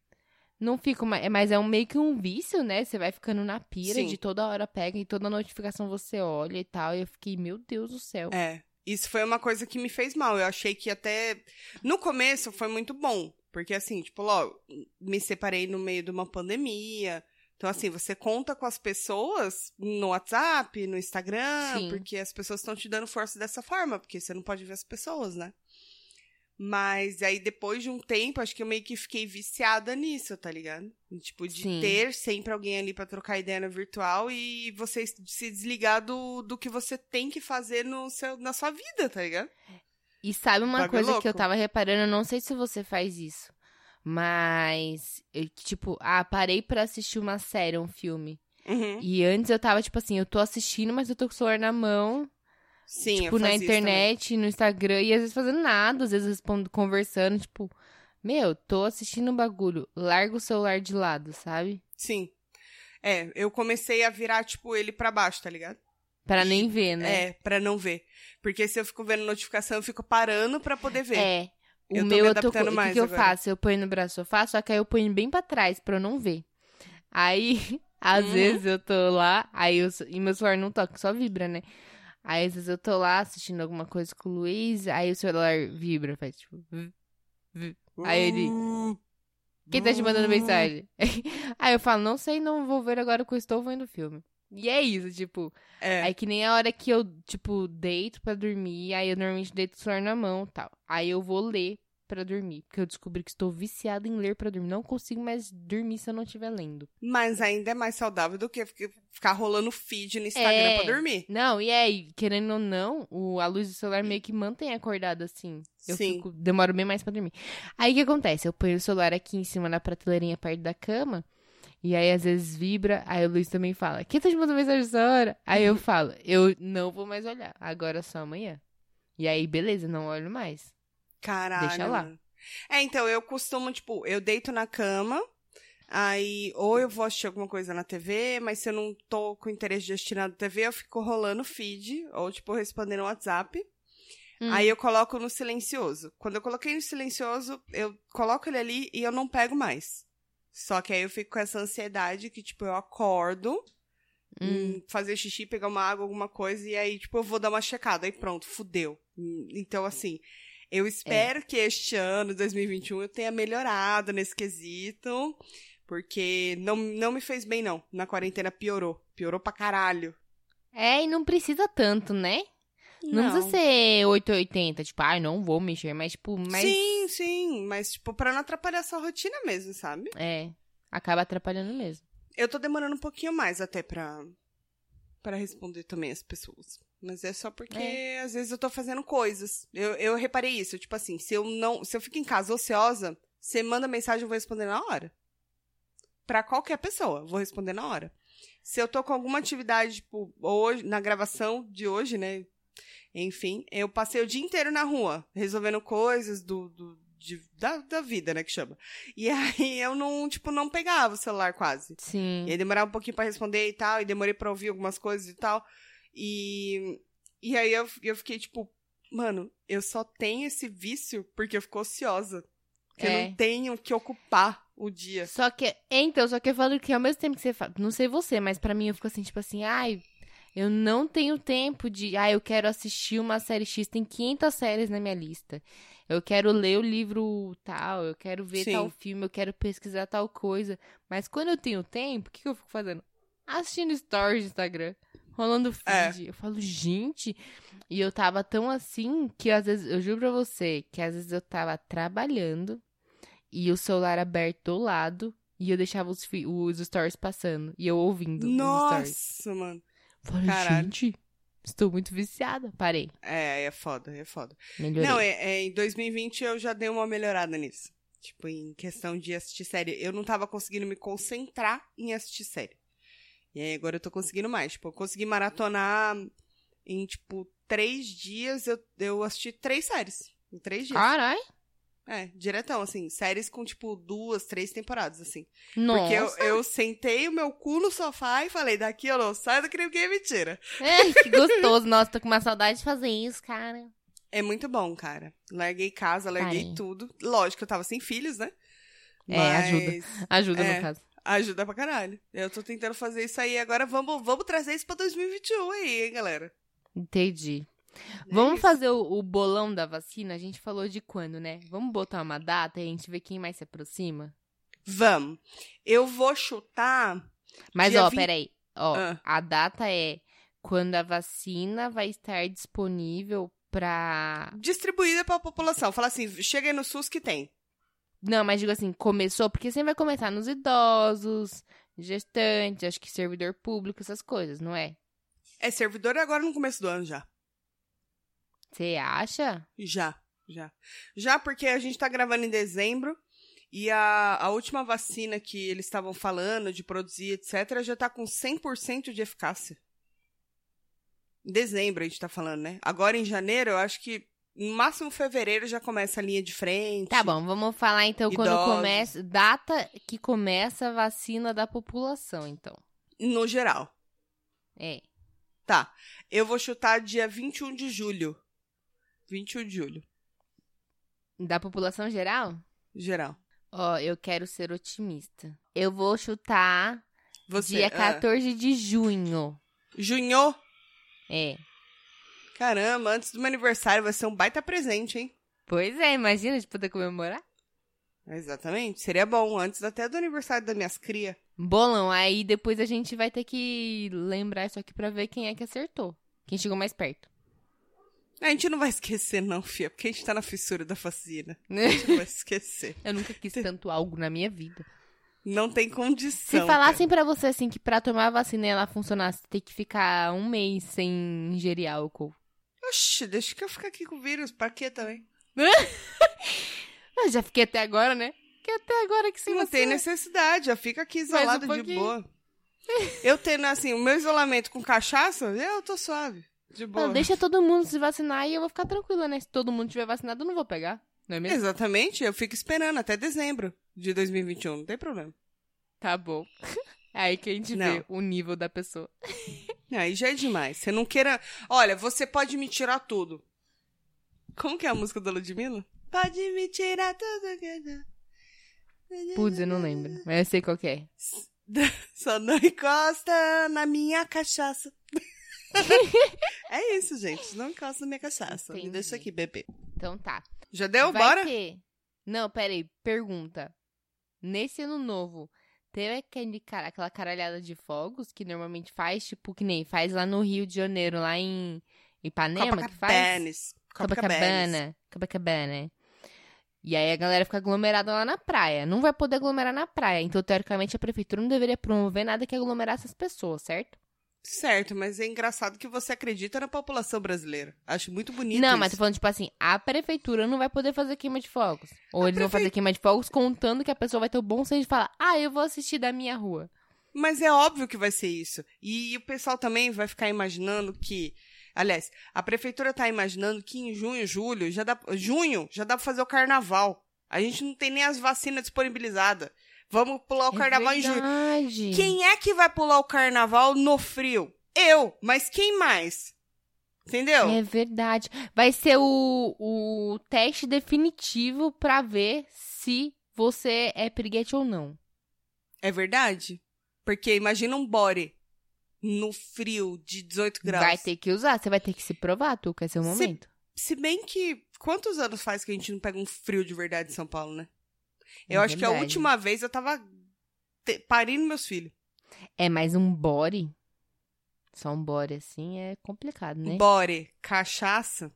Não fico mais. Mas é um, meio que um vício, né? Você vai ficando na pira Sim. de toda hora pega e toda notificação você olha e tal. E eu fiquei, meu Deus do céu. É. Isso foi uma coisa que me fez mal. Eu achei que até. No começo foi muito bom. Porque assim, tipo, logo, me separei no meio de uma pandemia. Então, assim, você conta com as pessoas no WhatsApp, no Instagram, Sim. porque as pessoas estão te dando força dessa forma, porque você não pode ver as pessoas, né? Mas aí, depois de um tempo, acho que eu meio que fiquei viciada nisso, tá ligado? Tipo, de Sim. ter sempre alguém ali pra trocar ideia no virtual e você se desligar do, do que você tem que fazer no seu, na sua vida, tá ligado? E sabe uma Bagulho coisa que eu tava reparando? Eu não sei se você faz isso. Mas, eu, tipo, ah, parei pra assistir uma série, um filme. Uhum. E antes eu tava, tipo assim, eu tô assistindo, mas eu tô com o celular na mão. Sim, tipo, eu na internet, no Instagram, e às vezes fazendo nada, às vezes respondo, conversando, tipo, meu, tô assistindo um bagulho, larga o celular de lado, sabe? Sim. É, eu comecei a virar, tipo, ele pra baixo, tá ligado? Pra nem ver, né? É, pra não ver. Porque se eu fico vendo notificação, eu fico parando pra poder ver. É. O Eu meu me eu tô. O que, eu faço? Eu ponho no braço sofá, só que aí eu ponho bem pra trás pra eu não ver. Aí, (laughs) às Uhum. vezes eu tô lá, aí eu, e meu celular não toca, só vibra, né? Aí às vezes eu tô lá assistindo alguma coisa com o Luiz, aí o celular vibra, faz tipo. Aí ele- Quem tá te mandando mensagem? (laughs) aí eu falo, não sei, não vou ver agora que eu estou vendo o filme. E é isso, tipo. É. Aí que nem a hora que eu, tipo, deito pra dormir, aí eu normalmente deito o celular na mão e tal. Aí eu vou ler pra dormir. Porque eu descobri que estou viciada em ler pra dormir. Não consigo mais dormir se eu não estiver lendo. Mas ainda é mais saudável do que fi- ficar rolando feed no Instagram É. pra dormir. Não, e aí, querendo ou não, o, a luz do celular meio que mantém acordado assim. Eu Sim. fico, demoro bem mais pra dormir. Aí o que acontece? Eu ponho o celular aqui em cima na prateleirinha perto da cama. E aí, às vezes, vibra. Aí o Luiz também fala: Quem tá te mandando mensagem essa hora? Aí eu (laughs) falo: Eu não vou mais olhar. Agora só amanhã. E aí, beleza, não olho mais. Caralho. Deixa lá. É, então, eu costumo, tipo, eu deito na cama, aí ou eu vou assistir alguma coisa na TV, mas se eu não tô com interesse de assistir na TV, eu fico rolando feed, ou, tipo, respondendo WhatsApp. Hum. Aí eu coloco no silencioso. Quando eu coloquei no silencioso, eu coloco ele ali e eu não pego mais. Só que aí eu fico com essa ansiedade que, tipo, eu acordo, Hum. hum, fazer xixi, pegar uma água, alguma coisa, e aí, tipo, eu vou dar uma checada. Aí pronto, fudeu. Então, assim, eu espero que este ano, 2021, eu tenha melhorado nesse quesito. Porque não, não me fez bem, não. Na quarentena piorou. Piorou pra caralho. É, e não precisa tanto, né? Não, precisa ser 880, tipo, ai, não vou mexer, mas, tipo, mais. Sim, sim. Mas, tipo, pra não atrapalhar sua rotina mesmo, sabe? É, acaba atrapalhando mesmo. Eu tô demorando um pouquinho mais até pra, pra responder também as pessoas. Mas é só porque É. às vezes eu tô fazendo coisas. Eu, eu reparei isso, tipo assim, se eu não. Se eu fico em casa ociosa, você manda mensagem, eu vou responder na hora. Pra qualquer pessoa, vou responder na hora. Se eu tô com alguma atividade, tipo, hoje, na gravação de hoje, né? Enfim, eu passei o dia inteiro na rua, resolvendo coisas do, do, de- da, da vida, né, que chama. E (laughs) aí eu não, tipo, não pegava o celular quase. Sim. E aí demorava um pouquinho pra responder e tal, e demorei pra ouvir algumas coisas e tal. E, e aí eu, eu fiquei tipo, mano, eu só tenho esse vício porque eu fico ociosa. Que eu É. não tenho que ocupar o dia. Só que, então, só que eu falo que ao mesmo tempo que você fala, não sei você, mas pra mim eu fico assim, tipo assim, ai, eu não tenho tempo de, ai, eu quero assistir uma série X, tem 500 séries na minha lista. Eu quero ler o livro tal, eu quero ver Sim. tal filme, eu quero pesquisar tal coisa. Mas quando eu tenho tempo, o que, que eu fico fazendo? Assistindo stories do Instagram, rolando É. feed. Eu falo, gente, e eu tava tão assim que às vezes, eu juro pra você, que às vezes eu tava trabalhando e o celular aberto do lado e eu deixava os, os stories passando e eu ouvindo os stories. Nossa, mano. Falei, Caralho. gente, estou muito viciada. Parei, É, é foda, é foda. melhorei. Não, é, é, em 2020 eu já dei uma melhorada nisso. Tipo, em questão de assistir série. Eu não tava conseguindo me concentrar em assistir série. E aí agora eu tô conseguindo mais. Tipo, eu consegui maratonar em, tipo, três dias. Eu, eu assisti três séries. Em três dias. Carai, É, diretão, assim. Séries com, tipo, duas, três temporadas, assim. Nossa. Porque eu, eu sentei o meu cu no sofá e falei, daqui eu não saio do que ninguém me tira. É, que gostoso. Nossa, tô com uma saudade de fazer isso, cara. É muito bom, cara. Larguei casa, larguei Parei. tudo. Lógico, eu tava sem filhos, né? É, Mas ajuda. Ajuda, É. no caso. Ajuda pra caralho. Eu tô tentando fazer isso aí. Agora vamos, vamos trazer isso pra 2021 aí, hein, galera? Entendi. É Vamos fazer o, o bolão da vacina? A gente falou de quando, né? Vamos botar uma data e a gente vê quem mais se aproxima? Vamos. Eu vou chutar. Mas, ó, 20 peraí. Ó, Ah. a data é quando a vacina vai estar disponível pra. Distribuída pra população. Fala assim, chega aí no SUS que tem. Não, mas digo assim, começou, porque sempre vai começar nos idosos, gestantes, acho que servidor público, essas coisas, não é? É servidor agora no começo do ano já. Você acha? Já, já. Já porque a gente tá gravando em dezembro e a, a última vacina que eles estavam falando de produzir, etc., já tá com 100% de eficácia. Em dezembro a gente tá falando, né? Agora em janeiro, eu acho que no máximo fevereiro já começa a linha de frente. Tá bom, vamos falar então quando Idosos. começa. Data que começa a vacina da população, então. No geral. É. Tá. Eu vou chutar dia 21 de julho. 21 de julho. Da população geral? Geral. Ó, eu quero ser otimista. Eu vou chutar Você. dia ah, 14 de junho. junho. É. Caramba, antes do meu aniversário vai ser um baita presente, hein? Pois é, imagina de poder comemorar. Exatamente. Seria bom, antes até do aniversário das minhas crias. Bolão, aí depois a gente vai ter que lembrar isso aqui pra ver quem é que acertou. Quem chegou mais perto. A gente não vai esquecer, não, Fia, porque a gente tá na fissura da vacina. A (laughs) gente não vai esquecer. Eu nunca quis tanto algo na minha vida. Não tem condição. Se falassem pra você assim que pra tomar a vacina e ela funcionasse, tem que ficar um mês sem ingerir álcool. Oxi, deixa que eu ficar aqui com o vírus. Pra quê também? Eu (laughs) já fiquei até agora, né? Fiquei até agora que se não você... tem necessidade, já fica aqui isolado um de boa. (laughs) Eu tendo, assim, o meu isolamento com cachaça, eu tô suave. De boa. Não, deixa todo mundo se vacinar e eu vou ficar tranquila, né? Se todo mundo tiver vacinado, eu não vou pegar. Não é mesmo? Exatamente, eu fico esperando até dezembro de 2021, não tem problema. Tá bom. (laughs) É aí que a gente Não. vê o nível da pessoa. Aí já é demais. Você não queira. Olha, você pode me tirar tudo. Como que é a música da Ludmilla? Pode me tirar tudo que eu- Putz, eu não lembro. Mas eu sei qual que é. (laughs) Só não encosta na minha cachaça. (laughs) é isso, gente. Não encosta na minha cachaça. Me Entendi. deixa aqui, bebê. Então tá. Já deu? Vai Bora? ter. Não, peraí. Pergunta. Nesse ano novo, teve aquele, cara- aquela caralhada de fogos que normalmente faz, tipo, que nem faz lá no Rio de Janeiro, lá em Ipanema, que faz? Copacabana. Copacabana. E aí a galera fica aglomerada lá na praia. Não vai poder aglomerar na praia. Então, teoricamente, a prefeitura não deveria promover nada que aglomerasse as pessoas, certo? Certo, mas é engraçado que você acredita na população brasileira. Acho muito bonito não, isso. mas tô falando, tipo assim, a prefeitura não vai poder fazer queima de fogos. Ou A eles vão prefe- fazer queima de fogos contando que a pessoa vai ter o bom senso de falar, ah, eu vou assistir da minha rua. Mas é óbvio que vai ser isso. E, o pessoal também vai ficar imaginando que. Aliás, a prefeitura tá imaginando que em junho, julho, já dá. Junho, já dá pra fazer o carnaval. A gente não tem nem as vacinas disponibilizadas. Vamos pular o carnaval é em verdade. Quem é que vai pular o carnaval no frio? Eu, mas quem mais? Entendeu? É verdade. Vai ser o, o teste definitivo pra ver se você é piriguete ou não. É verdade? Porque imagina um body no frio de 18 graus. Vai ter que usar, você vai ter que se provar, tu, que é Se- momento. Se bem que. Quantos anos faz que a gente não pega um frio de verdade em São Paulo, né? É Eu acho que a verdade. última vez eu tava te- parindo meus filhos. É, mas um body, só um body assim, é complicado, né? Bore, cachaça.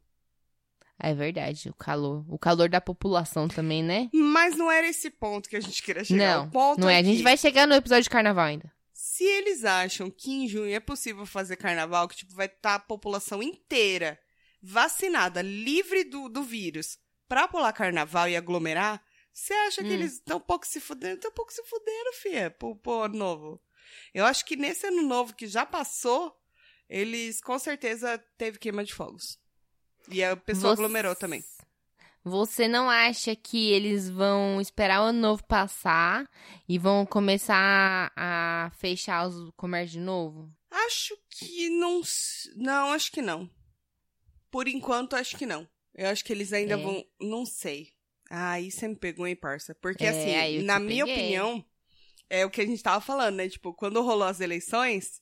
É verdade, o calor. O calor da população também, né? Mas não era esse ponto que a gente queria chegar. Não, o ponto Não é? A gente que vai chegar no episódio de carnaval ainda. Se eles acham que em junho é possível fazer carnaval, que tipo, vai estar a população inteira vacinada, livre do, do vírus, pra pular carnaval e aglomerar, você acha que Hum. eles estão um pouco se fudendo? Estão um pouco se fudendo, fia, pro, pro ano novo. Eu acho que nesse ano novo que já passou, eles com certeza teve queima de fogos. E a pessoa Você- aglomerou também. Você não acha que eles vão esperar o ano novo passar e vão começar a fechar os comércios de novo? Acho que não. Não, acho que não. Por enquanto, acho que não. Eu acho que eles ainda É. vão. Não sei. Ah, aí você me pegou, hein, parça? Porque, É, assim, na minha peguei. opinião, é o que a gente tava falando, né? Tipo, quando rolou as eleições.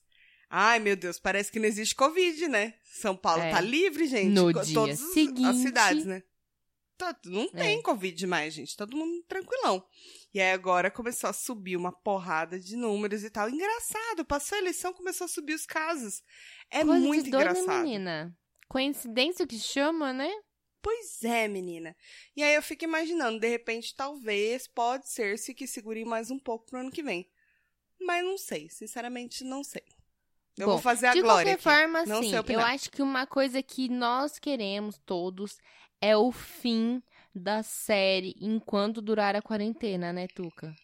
Ai, meu Deus, parece que não existe Covid, né? São Paulo É. tá livre, gente. No dia Todas as- seguinte- as cidades, né? Tá- não É. tem Covid mais, gente. Todo mundo tranquilão. E aí agora começou a subir uma porrada de números e tal. Engraçado, passou a eleição, começou a subir os casos. É Coisa muito de né, engraçado. menina? Coincidência que chama, né? Pois é, menina. E aí eu fico imaginando, de repente, talvez, pode ser-se que segure mais um pouco pro ano que vem. Mas não sei, sinceramente não sei. Eu Bom, vou fazer a de glória qualquer aqui. forma, assim, eu acho que uma coisa que nós queremos todos é o fim da série enquanto durar a quarentena, né, Tuca?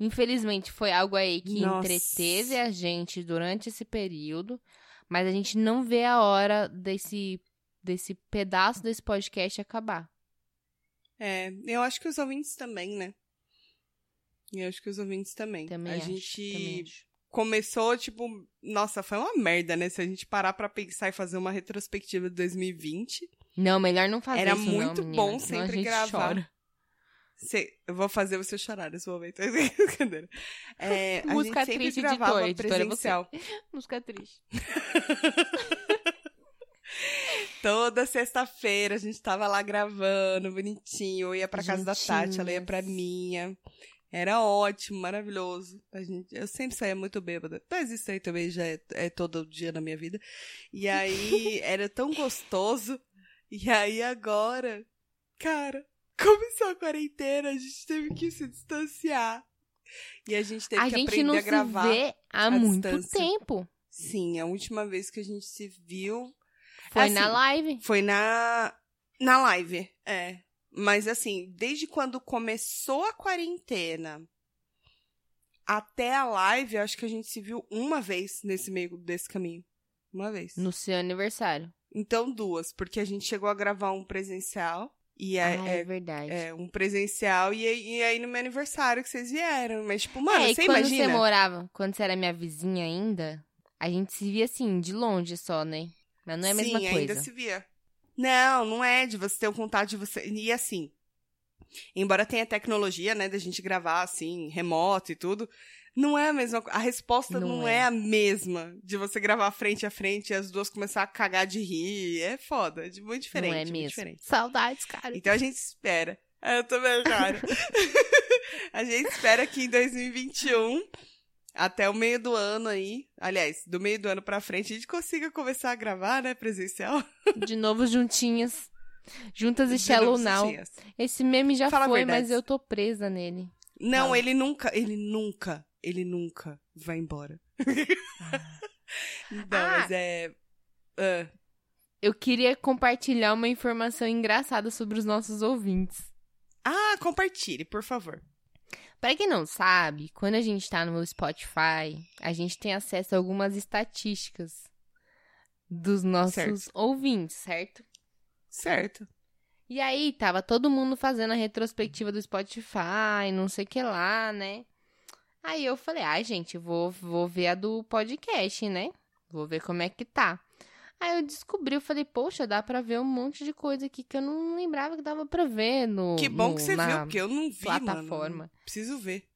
Infelizmente, foi algo aí que Nossa. entreteve a gente durante esse período, mas a gente não vê a hora desse, desse pedaço desse podcast acabar. É, eu acho que os ouvintes também, né? Eu acho que os ouvintes também. Também a acho, gente também começou, tipo, nossa, foi uma merda, né? Se a gente parar pra pensar e fazer uma retrospectiva de 2020. Não, melhor não fazer Era isso, não, muito menina, bom a sempre gravar. chora. Cê- eu vou fazer você chorar (laughs) nesse momento. É, a Música gente sempre triste, gravava editor, editor, é você. presencial. (laughs) Música triste. (laughs) Toda sexta-feira a gente tava lá gravando, bonitinho. Eu ia pra casa da Tati, ela ia pra minha. Era ótimo, maravilhoso. A gente, eu sempre saía muito bêbada. Mas isso aí também já é, é todo dia na minha vida. E aí (laughs) era tão gostoso. E aí agora, cara, começou a quarentena, a gente teve que se distanciar. E a gente teve A que gente aprender não a gravar. se vê há muito distância. tempo. Sim, a última vez que a gente se viu Foi Assim, na live. foi na, na live, é. Mas assim, desde quando começou a quarentena até a live, eu acho que a gente se viu uma vez nesse meio desse caminho. Uma vez. No seu aniversário. Então, duas, porque a gente chegou a gravar um presencial. E é, ah, é- é verdade. é um presencial e, aí- e aí no meu aniversário que vocês vieram. Mas, tipo, mano, é, e você quando imagina? você morava, quando você era minha vizinha ainda, a gente se via assim, de longe só, né? Mas não é a mesma Sim, coisa. ainda se via. Não, não é de você ter o contato de você. E assim, embora tenha tecnologia, né, da gente gravar assim, remoto e tudo, não é a mesma A resposta não, Não é. é. a mesma de você gravar frente a frente e as duas começar a cagar de rir. É foda, é muito diferente. não é muito mesmo. diferente. Saudades, cara. Então a gente espera. É, Eu também, cara. (laughs) (laughs) a gente espera que em 2021, até o meio do ano aí, aliás, do meio do ano pra frente, a gente consiga começar a gravar, né, presencial. De novo juntinhas. Juntas e Shallow Now. Esse meme já Fala foi, mas eu tô presa nele. Não, Fala. ele nunca, ele nunca, ele nunca vai embora. (laughs) Não, Ah. mas é... ah, Eu queria compartilhar uma informação engraçada sobre os nossos ouvintes. Ah, compartilhe, por favor. Pra quem não sabe, quando a gente tá no Spotify, a gente tem acesso a algumas estatísticas dos nossos Certo. ouvintes, certo? Certo. E aí, tava todo mundo fazendo a retrospectiva do Spotify, não sei o que lá, né? Aí eu falei, ai, gente, vou, vou ver a do podcast, né? Vou ver como é que tá. Aí eu descobri, eu falei, poxa, dá pra ver um monte de coisa aqui que eu não lembrava que dava pra ver no. Que bom no- que você viu, porque eu não vi, plataforma. mano. Preciso ver.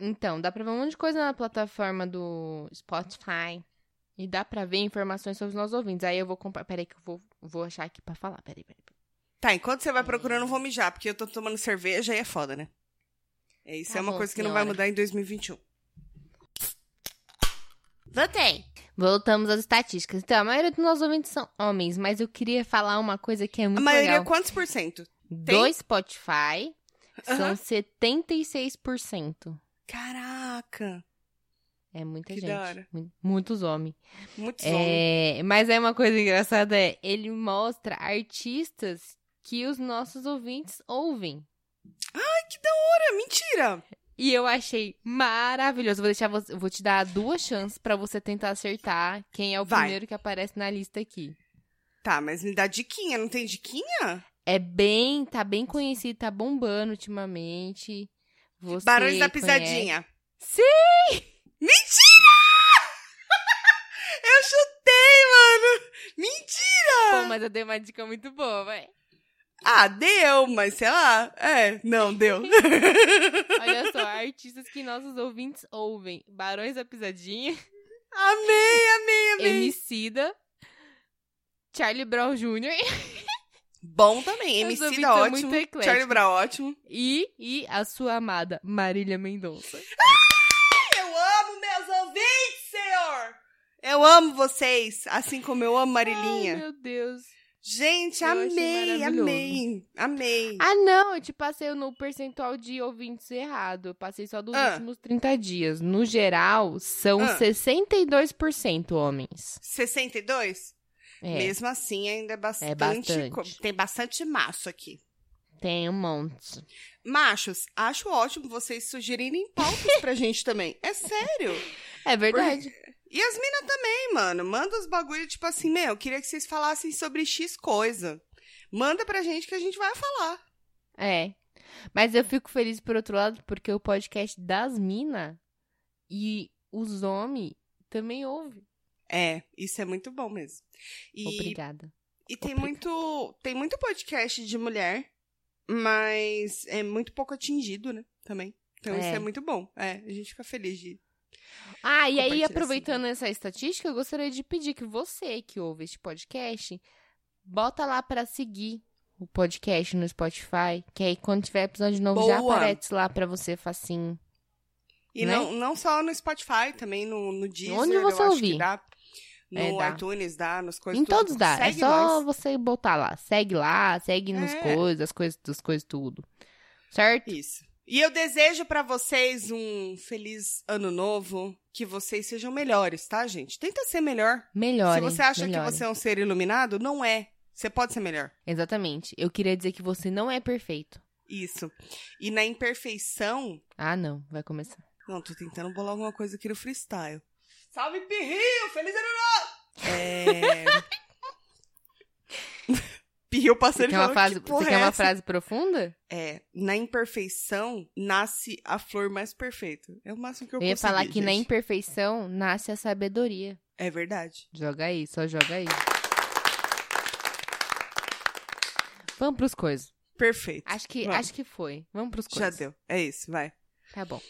Então, dá pra ver um monte de coisa na plataforma do Spotify. E dá pra ver informações sobre os nossos ouvintes. Aí eu vou comprar. Peraí, que eu vou, vou achar aqui pra falar. Peraí, peraí. peraí. Tá, enquanto você vai procurando, eu vou mijar, porque eu tô tomando cerveja e é foda, né? É, Isso Tá é uma bom, coisa que não vai mudar em 2021. Voltei. Voltamos às estatísticas. Então, a maioria dos nossos ouvintes são homens, mas eu queria falar uma coisa que é muito A maioria, legal. quantos por cento? Do Spotify, são Aham. 76%. Caraca, É muita Que gente. da hora. Mu- Muitos homens. muitos homens. É, mas é uma coisa engraçada, é, ele mostra artistas que os nossos ouvintes ouvem. Cara, mentira! E eu achei maravilhoso. Vou deixar você, vou te dar duas chances pra você tentar acertar quem é o Vai. primeiro que aparece na lista aqui. Tá, mas me dá diquinha, não tem diquinha? É bem, tá bem conhecido, tá bombando ultimamente. Você Barões da conhece- Pisadinha. Sim! Mentira! (laughs) Eu chutei, mano! Mentira! Pô, mas eu dei uma dica muito boa, vai. Ah, deu, mas sei lá. É, não, deu. (laughs) Olha só, (laughs) artistas que nossos ouvintes ouvem. Barões da Pisadinha, amei, amei, amei. Emicida, Charlie Brown Jr. Bom também. Os MC ouvintes da são ótimo. Charlie Brown, ótimo. e, e a sua amada Marília Mendonça. Eu amo meus ouvintes, senhor! Eu amo vocês, assim como eu amo Ai, Marilinha. meu Deus. Gente, Eu amei, amei, amei. Ah, não, eu te passei no percentual de ouvintes errado. Eu passei só dos Ah. últimos 30 dias. No geral, são Ah. 62% homens. 62? É, Mesmo assim, ainda é bastante. bastante. co- Tem bastante macho aqui. tem um monte. Machos, acho ótimo vocês sugerirem pautas pra (laughs) gente também. É sério. É verdade. E as minas também, mano. Manda os bagulho, tipo assim, meu, eu queria que vocês falassem sobre X coisa. Manda pra gente que a gente vai falar. É. Mas eu fico feliz por outro lado, porque o podcast das minas e os homens também ouvem. É, isso é muito bom mesmo. E, Obrigada. e tem Obrigada. muito. Tem muito podcast de mulher, mas é muito pouco atingido, né? Também. Então isso É. é muito bom. É, a gente fica feliz de. Ah, e aí, aproveitando essa estatística, eu gostaria de pedir que você que ouve este podcast, bota lá pra seguir o podcast no Spotify, que aí quando tiver episódio novo já Boa. aparece lá pra você facinho. E Né? não, não só no Spotify, também no, no Deezer. Onde eu você acho ouvir. que dá. No É, dá. iTunes dá, nos coisas em tudo. todos dá, é Segue só nós. você botar lá. Segue lá, segue nos É. coisas, as coisas, das coisas tudo. Certo? Isso. E eu desejo pra vocês um feliz ano novo, que vocês sejam melhores, tá, gente? Tenta ser melhor. Melhor. Se você acha que você é um ser iluminado, não é. Você pode ser melhor. Exatamente. Eu queria dizer que você não é perfeito. Isso. E na imperfeição. Ah, não. Vai começar. Não, tô tentando bolar alguma coisa aqui no freestyle. Salve, Pirril! Feliz ano novo! (laughs) É. Pirril Você passando quer uma, frase, que você é quer uma essa? frase profunda? É, na imperfeição nasce a flor mais perfeita. É o máximo que eu, Eu ia consegui, falar que na imperfeição nasce a sabedoria. É verdade. Joga aí, só joga aí. Vamos pros coisas. Perfeito. Acho que, Vamos. acho que foi. Vamos pros Já coisas. deu. É isso, vai. Tá bom.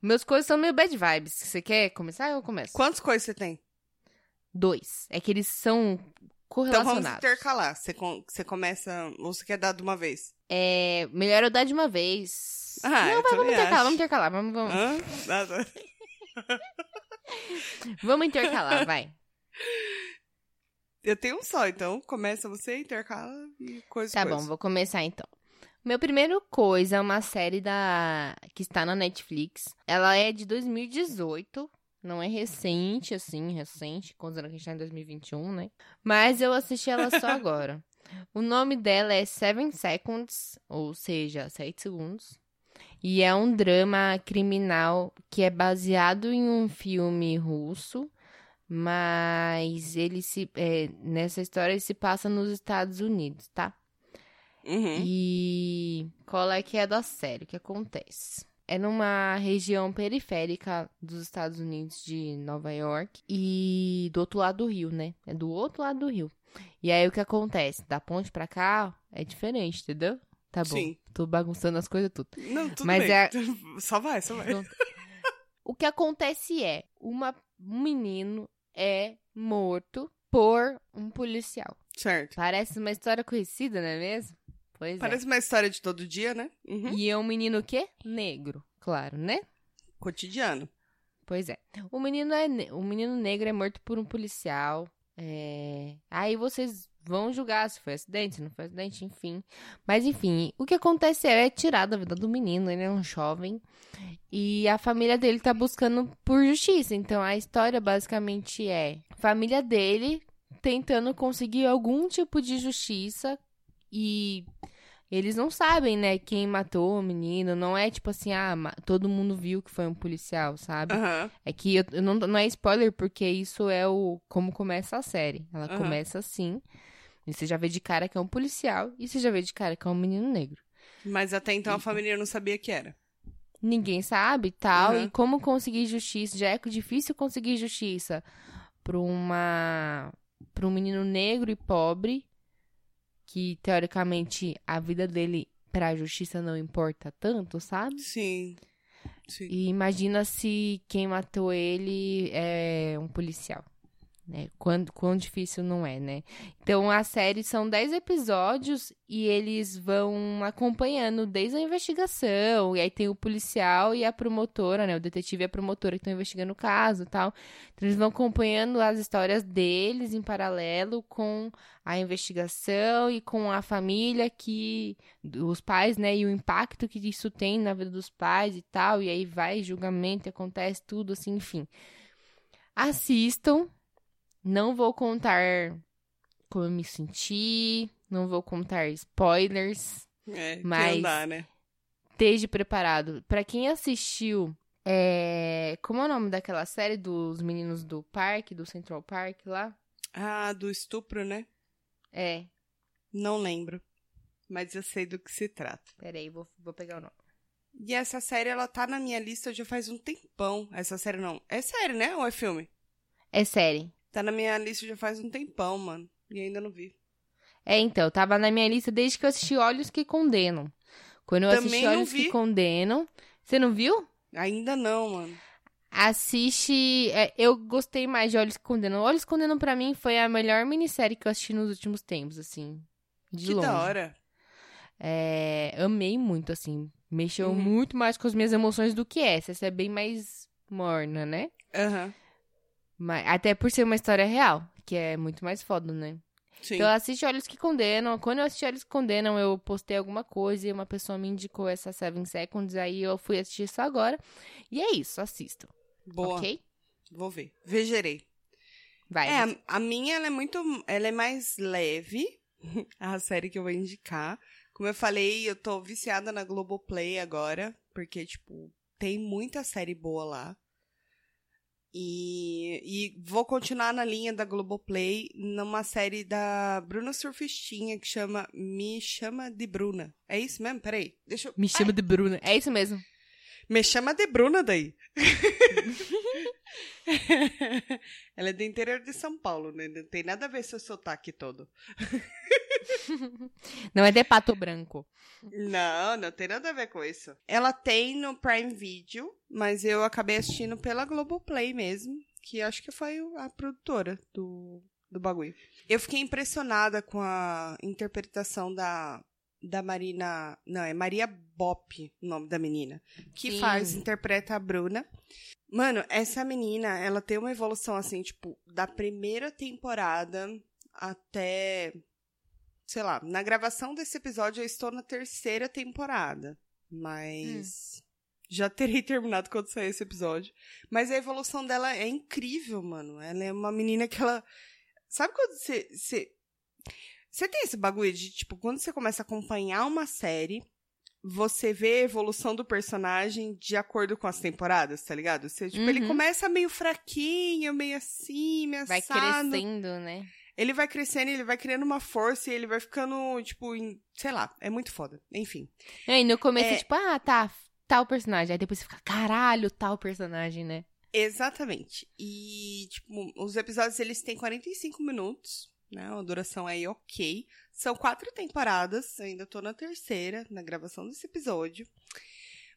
Meus coisas são meio bad vibes. Você quer começar ou eu começo? Quantas coisas você tem? Dois. É que eles são Então vamos correlacionados. intercalar. Você, com- você começa. Ou você quer dar de uma vez? É, melhor eu dar de uma vez. Ah, Não, vai, vamos intercalar, vamos intercalar. Vamos, vamos, Hã? Nada. (laughs) vamos intercalar, vai. Eu tenho um só, então começa você, intercala e coisa Tá coisa. bom, vou começar então. Meu primeiro coisa é uma série da que está na Netflix. Ela é de 2018, não é recente assim, recente, considerando que a gente tá em 2021, né? Mas eu assisti ela só (laughs) agora. O nome dela é Seven Seconds, ou seja, 7 segundos. E é um drama criminal que é baseado em um filme russo, mas ele se é, nessa história ele se passa nos Estados Unidos, tá? Uhum. E qual é que é da série? O que acontece? É numa região periférica dos Estados Unidos de Nova York e do outro lado do rio, né? É do outro lado do rio. E aí o que acontece? Da ponte pra cá é diferente, entendeu? Tá bom. Sim. Tô bagunçando as coisas tudo. Não, tudo Mas bem. é- (laughs) Só vai, só vai. O que acontece é, uma, um menino é morto por um policial. Certo. Parece uma história conhecida, não é mesmo? Pois é. Parece uma história de todo dia, né? Uhum. E é um menino o quê? Negro, claro, né? Cotidiano. Pois é. O menino, é ne- o menino negro é morto por um policial. é, Aí vocês vão julgar se foi acidente, se não foi acidente, enfim. Mas enfim, o que acontece é, é tirar da vida do menino, ele é um jovem. E a família dele tá buscando por justiça. Então a história basicamente é a família dele tentando conseguir algum tipo de justiça e eles não sabem, né, quem matou o menino. Não é tipo assim, ah, todo mundo viu que foi um policial, sabe? Aham. É que eu, eu não, não é spoiler, porque isso é o como começa a série. Ela Aham. começa assim. E você já vê de cara que é um policial e você já vê de cara que é um menino negro. Mas até então a família não sabia que era. Ninguém sabe tal. Uhum. E como conseguir justiça? Já é difícil conseguir justiça pra uma. pra um menino negro e pobre. Que teoricamente a vida dele pra justiça não importa tanto, sabe? Sim. Sim. E imagina se quem matou ele é um policial. Né? Quão, quão difícil não é, né? Então a série são 10 episódios e eles vão acompanhando desde a investigação. E aí tem o policial e a promotora, né? O detetive e a promotora que estão investigando o caso tal. Então eles vão acompanhando as histórias deles em paralelo com a investigação e com a família que. os pais, né? E o impacto que isso tem na vida dos pais e tal. E aí vai julgamento, acontece tudo assim, enfim. Assistam. Não vou contar como eu me senti, não vou contar spoilers. É, Mas- não dá, né? Esteja preparado. Pra quem assistiu, é... como é o nome daquela série dos meninos do parque, do Central Park lá? Ah, do estupro, né? É, Não lembro. Mas eu sei do que se trata. peraí, vou, vou pegar o nome. E essa série, ela tá na minha lista já faz um tempão. Essa série não. É série, né? Ou é filme? É série. Tá na minha lista já faz um tempão, mano. E ainda não vi. É, então, tava na minha lista desde que eu assisti Olhos que Condenam. Quando eu Também assisti Olhos vi. que Condenam. Você não viu? Ainda não, mano. Assiste. é, eu gostei mais de Olhos que Condenam. Olhos que Condenam, pra mim, foi a melhor minissérie que eu assisti nos últimos tempos, assim. De que longe. da hora. É, amei muito, assim. Mexeu Uhum. muito mais com as minhas emoções do que essa. Essa é bem mais morna, né? Aham. Mas, até por ser uma história real, que é muito mais foda, né? Sim. Então assiste Olhos que Condenam. Quando eu assisti Olhos que Condenam, eu postei alguma coisa e uma pessoa me indicou essa Seven Seconds, aí eu fui assistir isso agora. E é isso, assistam. Boa. Ok? Vou ver. Vegerei. Vai. É, a- a minha, ela é muito. Ela é mais leve. (laughs) a série que eu vou indicar. Como eu falei, eu tô viciada na Globoplay agora. Porque, tipo, tem muita série boa lá. E, e vou continuar na linha da Globoplay numa série da Bruna Surfistinha que chama Me Chama de Bruna. É isso mesmo? Peraí. Deixa eu. Me chama de Bruna. É isso mesmo. Me chama de Bruna daí. (laughs) Ela é do interior de São Paulo, né? Não tem nada a ver seu sotaque todo. (laughs) (laughs) Não é de pato branco. Não, não tem nada a ver com isso. Ela tem no Prime Video, mas eu acabei assistindo pela Globoplay mesmo, que acho que foi a produtora do, do bagulho. Eu fiquei impressionada com a interpretação da, da Marina. Não, é Maria Bop o nome da menina. Que Sim. faz, interpreta a Bruna. Mano, essa menina, ela tem uma evolução assim, tipo, da primeira temporada até. Sei lá, na gravação desse episódio eu estou na terceira temporada. Mas. Já terei (laughs) terminado quando sair esse episódio. Mas a evolução dela é incrível, mano. Ela é uma menina que ela. Sabe quando você. Você, você tem esse bagulho de, tipo, quando você começa a acompanhar uma série, você vê a evolução do personagem de acordo com as temporadas, tá ligado? Você, tipo, ele Uhum. começa meio fraquinho, meio assim, meio Vai assado. crescendo, né? Ele vai crescendo, ele vai criando uma força e ele vai ficando, tipo, em, sei lá, é muito foda. Enfim. E aí, no começo, É. tipo, ah, tá, tal personagem. Aí depois você fica, caralho, tal personagem, né? Exatamente. E, tipo, os episódios eles têm 45 minutos, né? Uma duração aí ok. São quatro temporadas, eu ainda tô na terceira, na gravação desse episódio.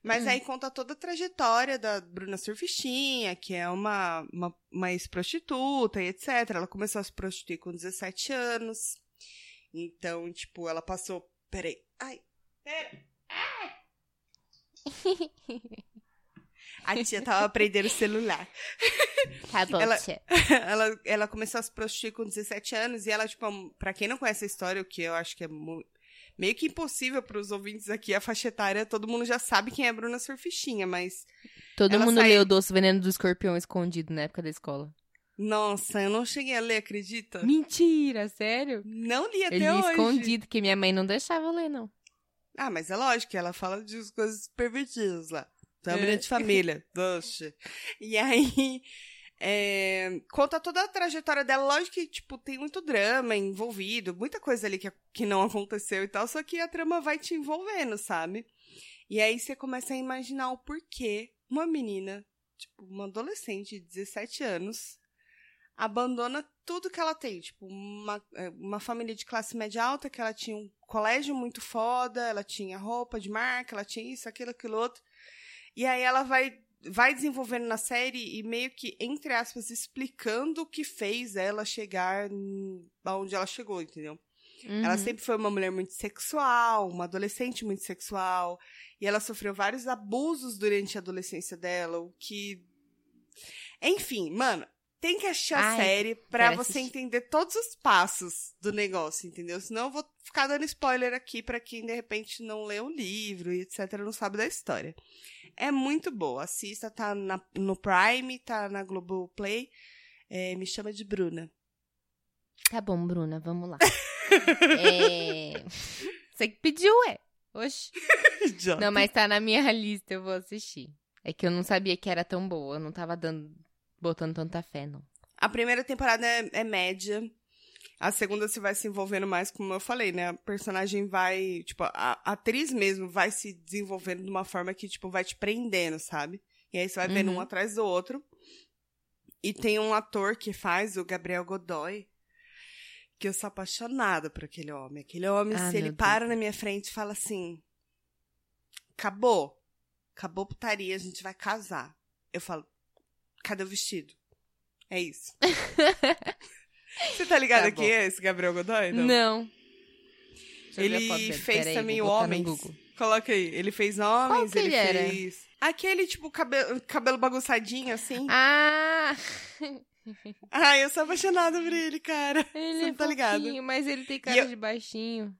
Mas Hum. aí conta toda a trajetória da Bruna Surfistinha, que é uma, uma, uma ex-prostituta e etc. Ela começou a se prostituir com 17 anos. Então, tipo, ela passou. Peraí. Ai, pera. A tia tava aprendendo o celular. Tá bom, Ela- tia. (laughs) ela, ela começou a se prostituir com 17 anos e ela, tipo, pra quem não conhece a história, o que eu acho que é mu- meio que impossível pros ouvintes aqui, a faixa etária, todo mundo já sabe quem é a Bruna Surfistinha, mas. Todo mundo saiu- leu o Doce Veneno do Escorpião escondido na época da escola. Nossa, eu não cheguei a ler, acredita? Mentira, sério? Não li até Ele hoje. escondido, que minha mãe não deixava eu ler, não. Ah, mas é lógico que ela fala de coisas pervertidas lá. Família É. de família. (laughs) Doce. E aí, É, conta toda a trajetória dela. Lógico que, tipo, tem muito drama envolvido, muita coisa ali que, que não (laughs) aconteceu e tal, só que a trama vai te envolvendo, sabe? E aí você começa a imaginar o porquê uma menina, tipo, uma adolescente de 17 anos, abandona tudo que ela tem. Tipo, uma, é, uma família de classe média alta, que ela tinha um colégio muito foda, ela tinha roupa de marca, ela tinha isso, aquilo, aquilo outro. E aí ela vai vai desenvolvendo na série e meio que, entre aspas, explicando o que fez ela chegar aonde ela chegou, entendeu? Uhum. Ela sempre foi uma mulher muito sexual, uma adolescente muito sexual, e ela sofreu vários abusos durante a adolescência dela, o que. Enfim, mano, tem que assistir a Ai, série pra você assistir. entender todos os passos do negócio, entendeu? Senão eu vou ficar dando spoiler aqui para quem de repente não lê o livro e etc, não sabe da história. É muito boa. Assista, tá na, no Prime, tá na Globoplay. É, me chama de Bruna. Tá bom, Bruna, vamos lá. (laughs) é... Você que pediu, é. Oxi. (laughs) não, mas tá na minha (laughs) lista, eu vou assistir. É que eu não sabia que era tão boa, eu não tava dando, botando tanta fé, não. A primeira temporada é, é média. A segunda se vai se envolvendo mais, como eu falei, né? A personagem vai, tipo, a, a atriz mesmo vai se desenvolvendo de uma forma que, tipo, vai te prendendo, sabe? E aí você vai vendo uhum. um atrás do outro. E tem um ator que faz, o Gabriel Godoy, que eu sou apaixonada por aquele homem. Aquele homem, ah, se ele Deus. para na minha frente e fala assim: acabou, acabou putaria, a gente vai casar. Eu falo: cadê o vestido? É isso. (laughs) Você tá ligado tá quem é esse Gabriel Godoy? Não. não. Ele fez também o Homens. Coloca aí. Ele fez Homens, Qual ele, ele fez. Aquele, tipo, cabelo, cabelo bagunçadinho, assim. Ah! (laughs) Ai, eu sou apaixonada por ele, cara. Ele Você é tá ligado? mas ele tem cara eu... de baixinho.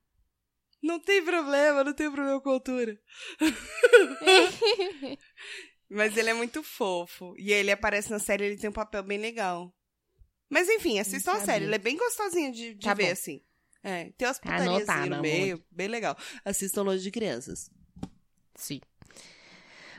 Não tem problema, não tem problema com a altura. (laughs) mas ele é muito fofo. E ele aparece na série, ele tem um papel bem legal. Mas enfim, assistam a série. Ela é bem gostosinha de, de tá ver, bom. assim. É, tem umas putarias assim no meio, amor. bem legal. Assistam Longe de Crianças. Sim.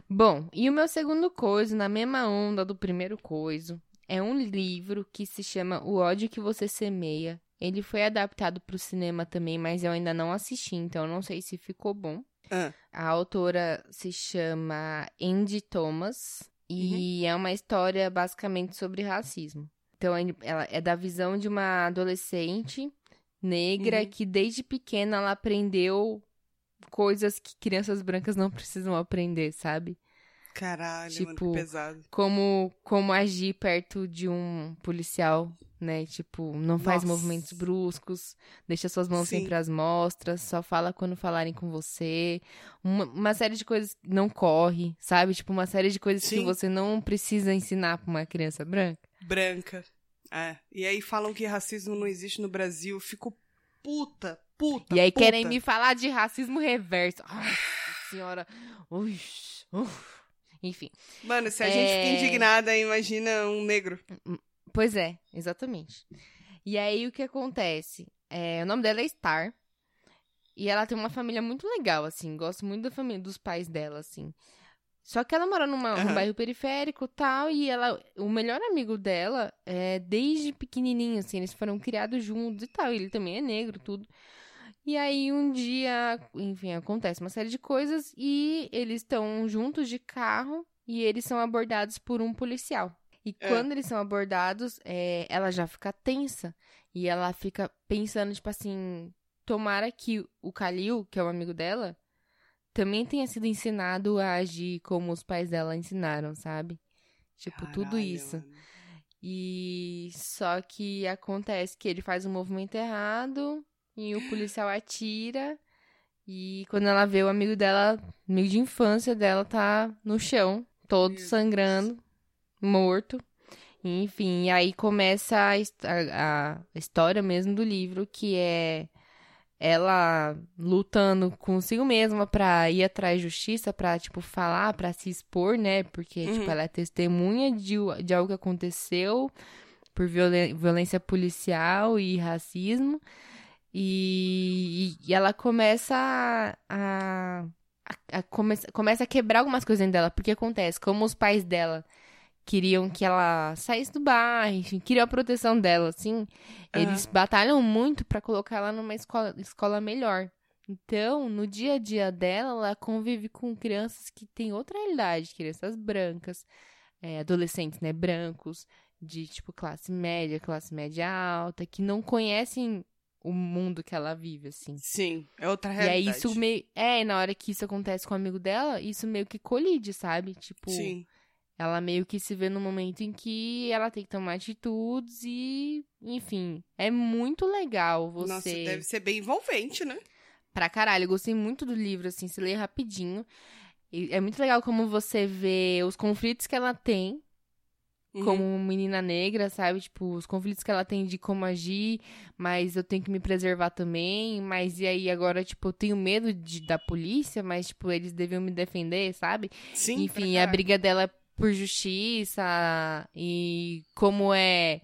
Bom, e o meu segundo coisa, na mesma onda do primeiro coiso, é um livro que se chama O ódio que você semeia. Ele foi adaptado para o cinema também, mas eu ainda não assisti, então eu não sei se ficou bom. Ah. A autora se chama Andy Thomas e uhum. é uma história basicamente sobre racismo. Então, ela é da visão de uma adolescente negra uhum. que desde pequena ela aprendeu coisas que crianças brancas não precisam aprender, sabe? Caralho, tipo, mano, que pesado. Como, como agir perto de um policial, né? Tipo, não faz Nossa. movimentos bruscos, deixa suas mãos Sim. sempre às mostras, só fala quando falarem com você. Uma, uma, série de coisas não corre, sabe? Tipo, uma série de coisas Sim. que você não precisa ensinar pra uma criança branca. Branca. É. E aí falam que racismo não existe no Brasil. Eu fico puta, puta. E aí puta. querem me falar de racismo reverso. Ai, senhora. Ui, uf. Enfim. Mano, se a é... gente fica é. indignada, imagina um negro. Pois é, exatamente. E aí o que acontece? É, o nome dela é Star. E ela tem uma família muito legal, assim. Gosto muito da família dos pais dela, assim. Só que ela mora numa, uhum. num bairro periférico tal, e ela, o melhor amigo dela, é, desde pequenininho, assim, eles foram criados juntos e tal. Ele também é negro, tudo. E aí um dia, enfim, acontece uma série de coisas e eles estão juntos de carro e eles são abordados por um policial. E é. quando eles são abordados, é, ela já fica tensa e ela fica pensando, tipo assim, tomara que o Kalil, que é o amigo dela, também tenha sido ensinado a agir como os pais dela ensinaram, sabe? Tipo, Caralho, tudo isso. Mano. E só que acontece que ele faz um movimento errado e o policial atira. E quando ela vê o amigo dela, amigo de infância dela, tá no chão, todo sangrando, morto. Enfim, aí começa a, a, a, história mesmo do livro, que é ela lutando consigo mesma pra ir atrás de justiça, pra, tipo, falar, pra se expor, né? Porque, tipo, uhum. tipo, ela é testemunha de, de algo que aconteceu por violência policial e racismo. E, e, ela começa a, a, a, a come, começa a quebrar algumas coisas dentro dela. Porque acontece, como os pais dela queriam que ela saísse do bairro, enfim, queriam a proteção dela, assim. Eles batalham muito pra colocar ela numa escola, escola melhor. Então, no dia a dia dela, ela convive com crianças que têm outra realidade, crianças brancas, é, adolescentes, né, brancos, de tipo classe média, classe média alta, que não conhecem o mundo que ela vive, assim. Sim, é outra E realidade. aí isso meio. É, e na hora que isso acontece com o amigo dela, isso meio que colide, sabe? Tipo, Sim, ela meio que se vê no momento em que ela tem que tomar atitudes e, enfim, é muito legal você. nossa, deve ser bem envolvente, né? Pra caralho, eu gostei muito do livro, assim, se lê rapidinho. E é muito legal como você vê os conflitos que ela tem Uhum. como menina negra, sabe? Tipo, os conflitos que ela tem de como agir, mas eu tenho que me preservar também. Mas e aí agora, tipo, eu tenho medo de, da polícia, mas, tipo, eles deviam me defender, sabe? Sim, Enfim, a briga dela é por justiça e como é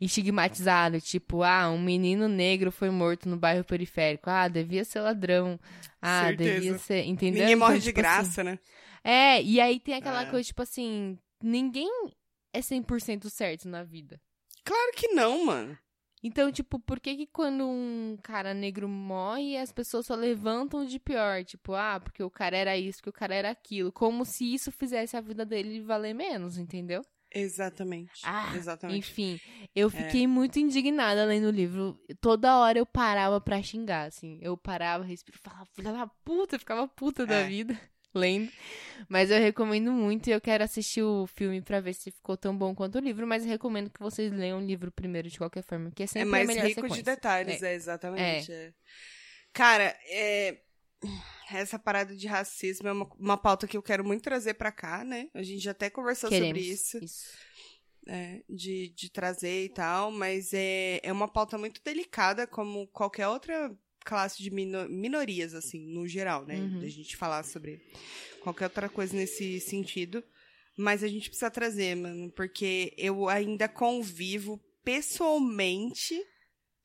estigmatizado, tipo, ah, um menino negro foi morto no bairro periférico. Ah, devia ser ladrão. Ah, Certeza. devia ser, entendeu? Ninguém morre Então, de tipo assim, graça, né? é, e aí tem aquela É. coisa, tipo assim, ninguém é 100% certo na vida. Claro que não, mano. Então, tipo, por que que quando um cara negro morre, as pessoas só levantam de pior? Tipo, ah, porque o cara era isso, porque o cara era aquilo. Como se isso fizesse a vida dele valer menos, entendeu? Exatamente. Ah, Exatamente. Enfim, eu fiquei muito indignada lendo o livro. Toda hora eu parava pra xingar, assim. Eu parava, respirava, falava, filha da puta, eu ficava puta da É. vida lendo. Mas eu recomendo muito e eu quero assistir o filme pra ver se ficou tão bom quanto o livro. Mas recomendo que vocês leiam o livro primeiro de qualquer forma, que é É sempre mais a melhor rico de sequência. detalhes, é, exatamente. é. Cara, é, essa parada de racismo é uma, uma pauta que eu quero muito trazer pra cá, né? A gente já até conversou Queremos sobre isso, isso. é, de, de trazer e tal, mas é, é uma pauta muito delicada, como qualquer outra classe de mino- minorias, assim, no geral, né? Uhum. Da gente falar sobre qualquer outra coisa nesse sentido. Mas a gente precisa trazer, mano, porque eu ainda convivo pessoalmente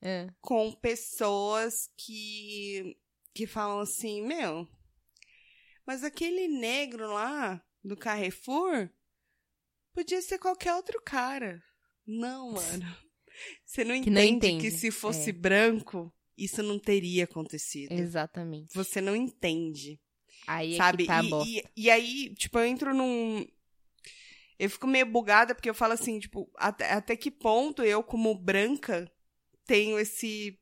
É. com pessoas que que falam assim, meu, mas aquele negro lá do Carrefour podia ser qualquer outro cara. Não, (laughs) mano. Você não Que entende, não que entende, se fosse é. branco, isso não teria acontecido. Exatamente. Você não entende, Aí sabe? é que tá e, e, e aí, tipo, eu entro num eu fico meio bugada porque eu falo assim, tipo, até, até que ponto eu, como branca, tenho esse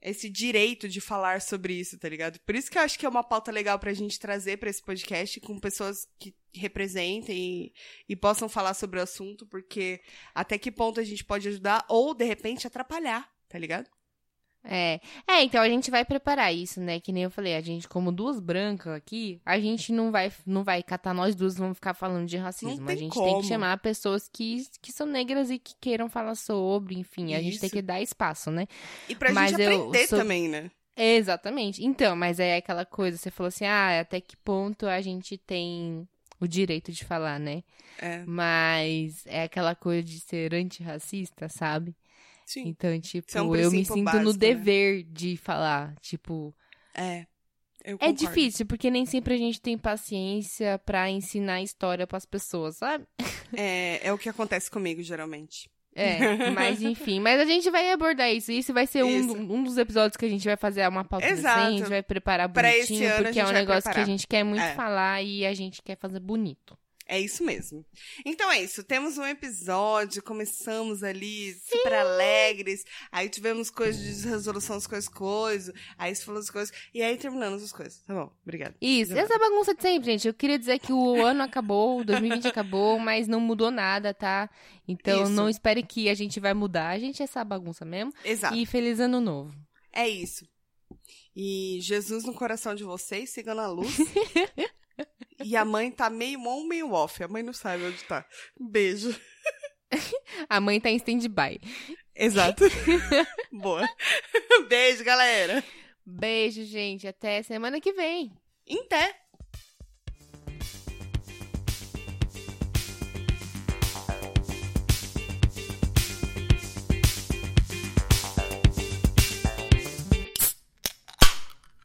esse direito de falar sobre isso, tá ligado? Por isso que eu acho que é uma pauta legal pra gente trazer pra esse podcast com pessoas que representem e, e possam falar sobre o assunto, porque até que ponto a gente pode ajudar ou, de repente, atrapalhar, tá ligado? É. É, então a gente vai preparar isso, né? Que nem eu falei, a gente, como duas brancas aqui, a gente não vai, não vai catar nós duas, vamos ficar falando de racismo. A tem gente tem como. que chamar pessoas que, que são negras e que queiram falar sobre, enfim, a gente tem que dar espaço, né? E pra Mas gente aprender sou- também, né? Exatamente. Então, mas é aquela coisa, você falou assim, ah, até que ponto a gente tem o direito de falar, né? É, Mas é aquela coisa de ser antirracista, sabe? Sim. Então, tipo, é um eu me sinto básico, no né? dever de falar, tipo, É. É difícil, porque nem sempre a gente tem paciência pra ensinar história pras pessoas, sabe? É, é o que acontece comigo, geralmente. É, mas (laughs) enfim. Mas a gente vai abordar isso. Isso vai ser um, Isso. um dos episódios que a gente vai fazer uma pauta Exato. decente, a gente vai preparar bonitinho, porque é um negócio que preparar. a gente quer muito É. falar e a gente quer fazer bonito. É isso mesmo. Então é isso. Temos um episódio, começamos ali super alegres, aí tivemos coisas de resolução das coisas, coisas, aí se falou as coisas, e aí terminamos as coisas. Tá bom, obrigada. Isso, Já essa bagunça de sempre, gente. Eu queria dizer que o (laughs) ano acabou, o 2020 acabou, mas não mudou nada, tá? Então Isso. não espere que a gente vai mudar. A gente é essa bagunça mesmo. Exato. E feliz ano novo. É isso. E Jesus no coração de vocês, sigam na luz. (laughs) e a mãe tá meio on, meio off. A mãe não sabe onde tá. Beijo. (laughs) A mãe tá em stand-by. Exato. (laughs) Boa. Beijo, galera. Beijo, gente. Até semana que vem. Em té.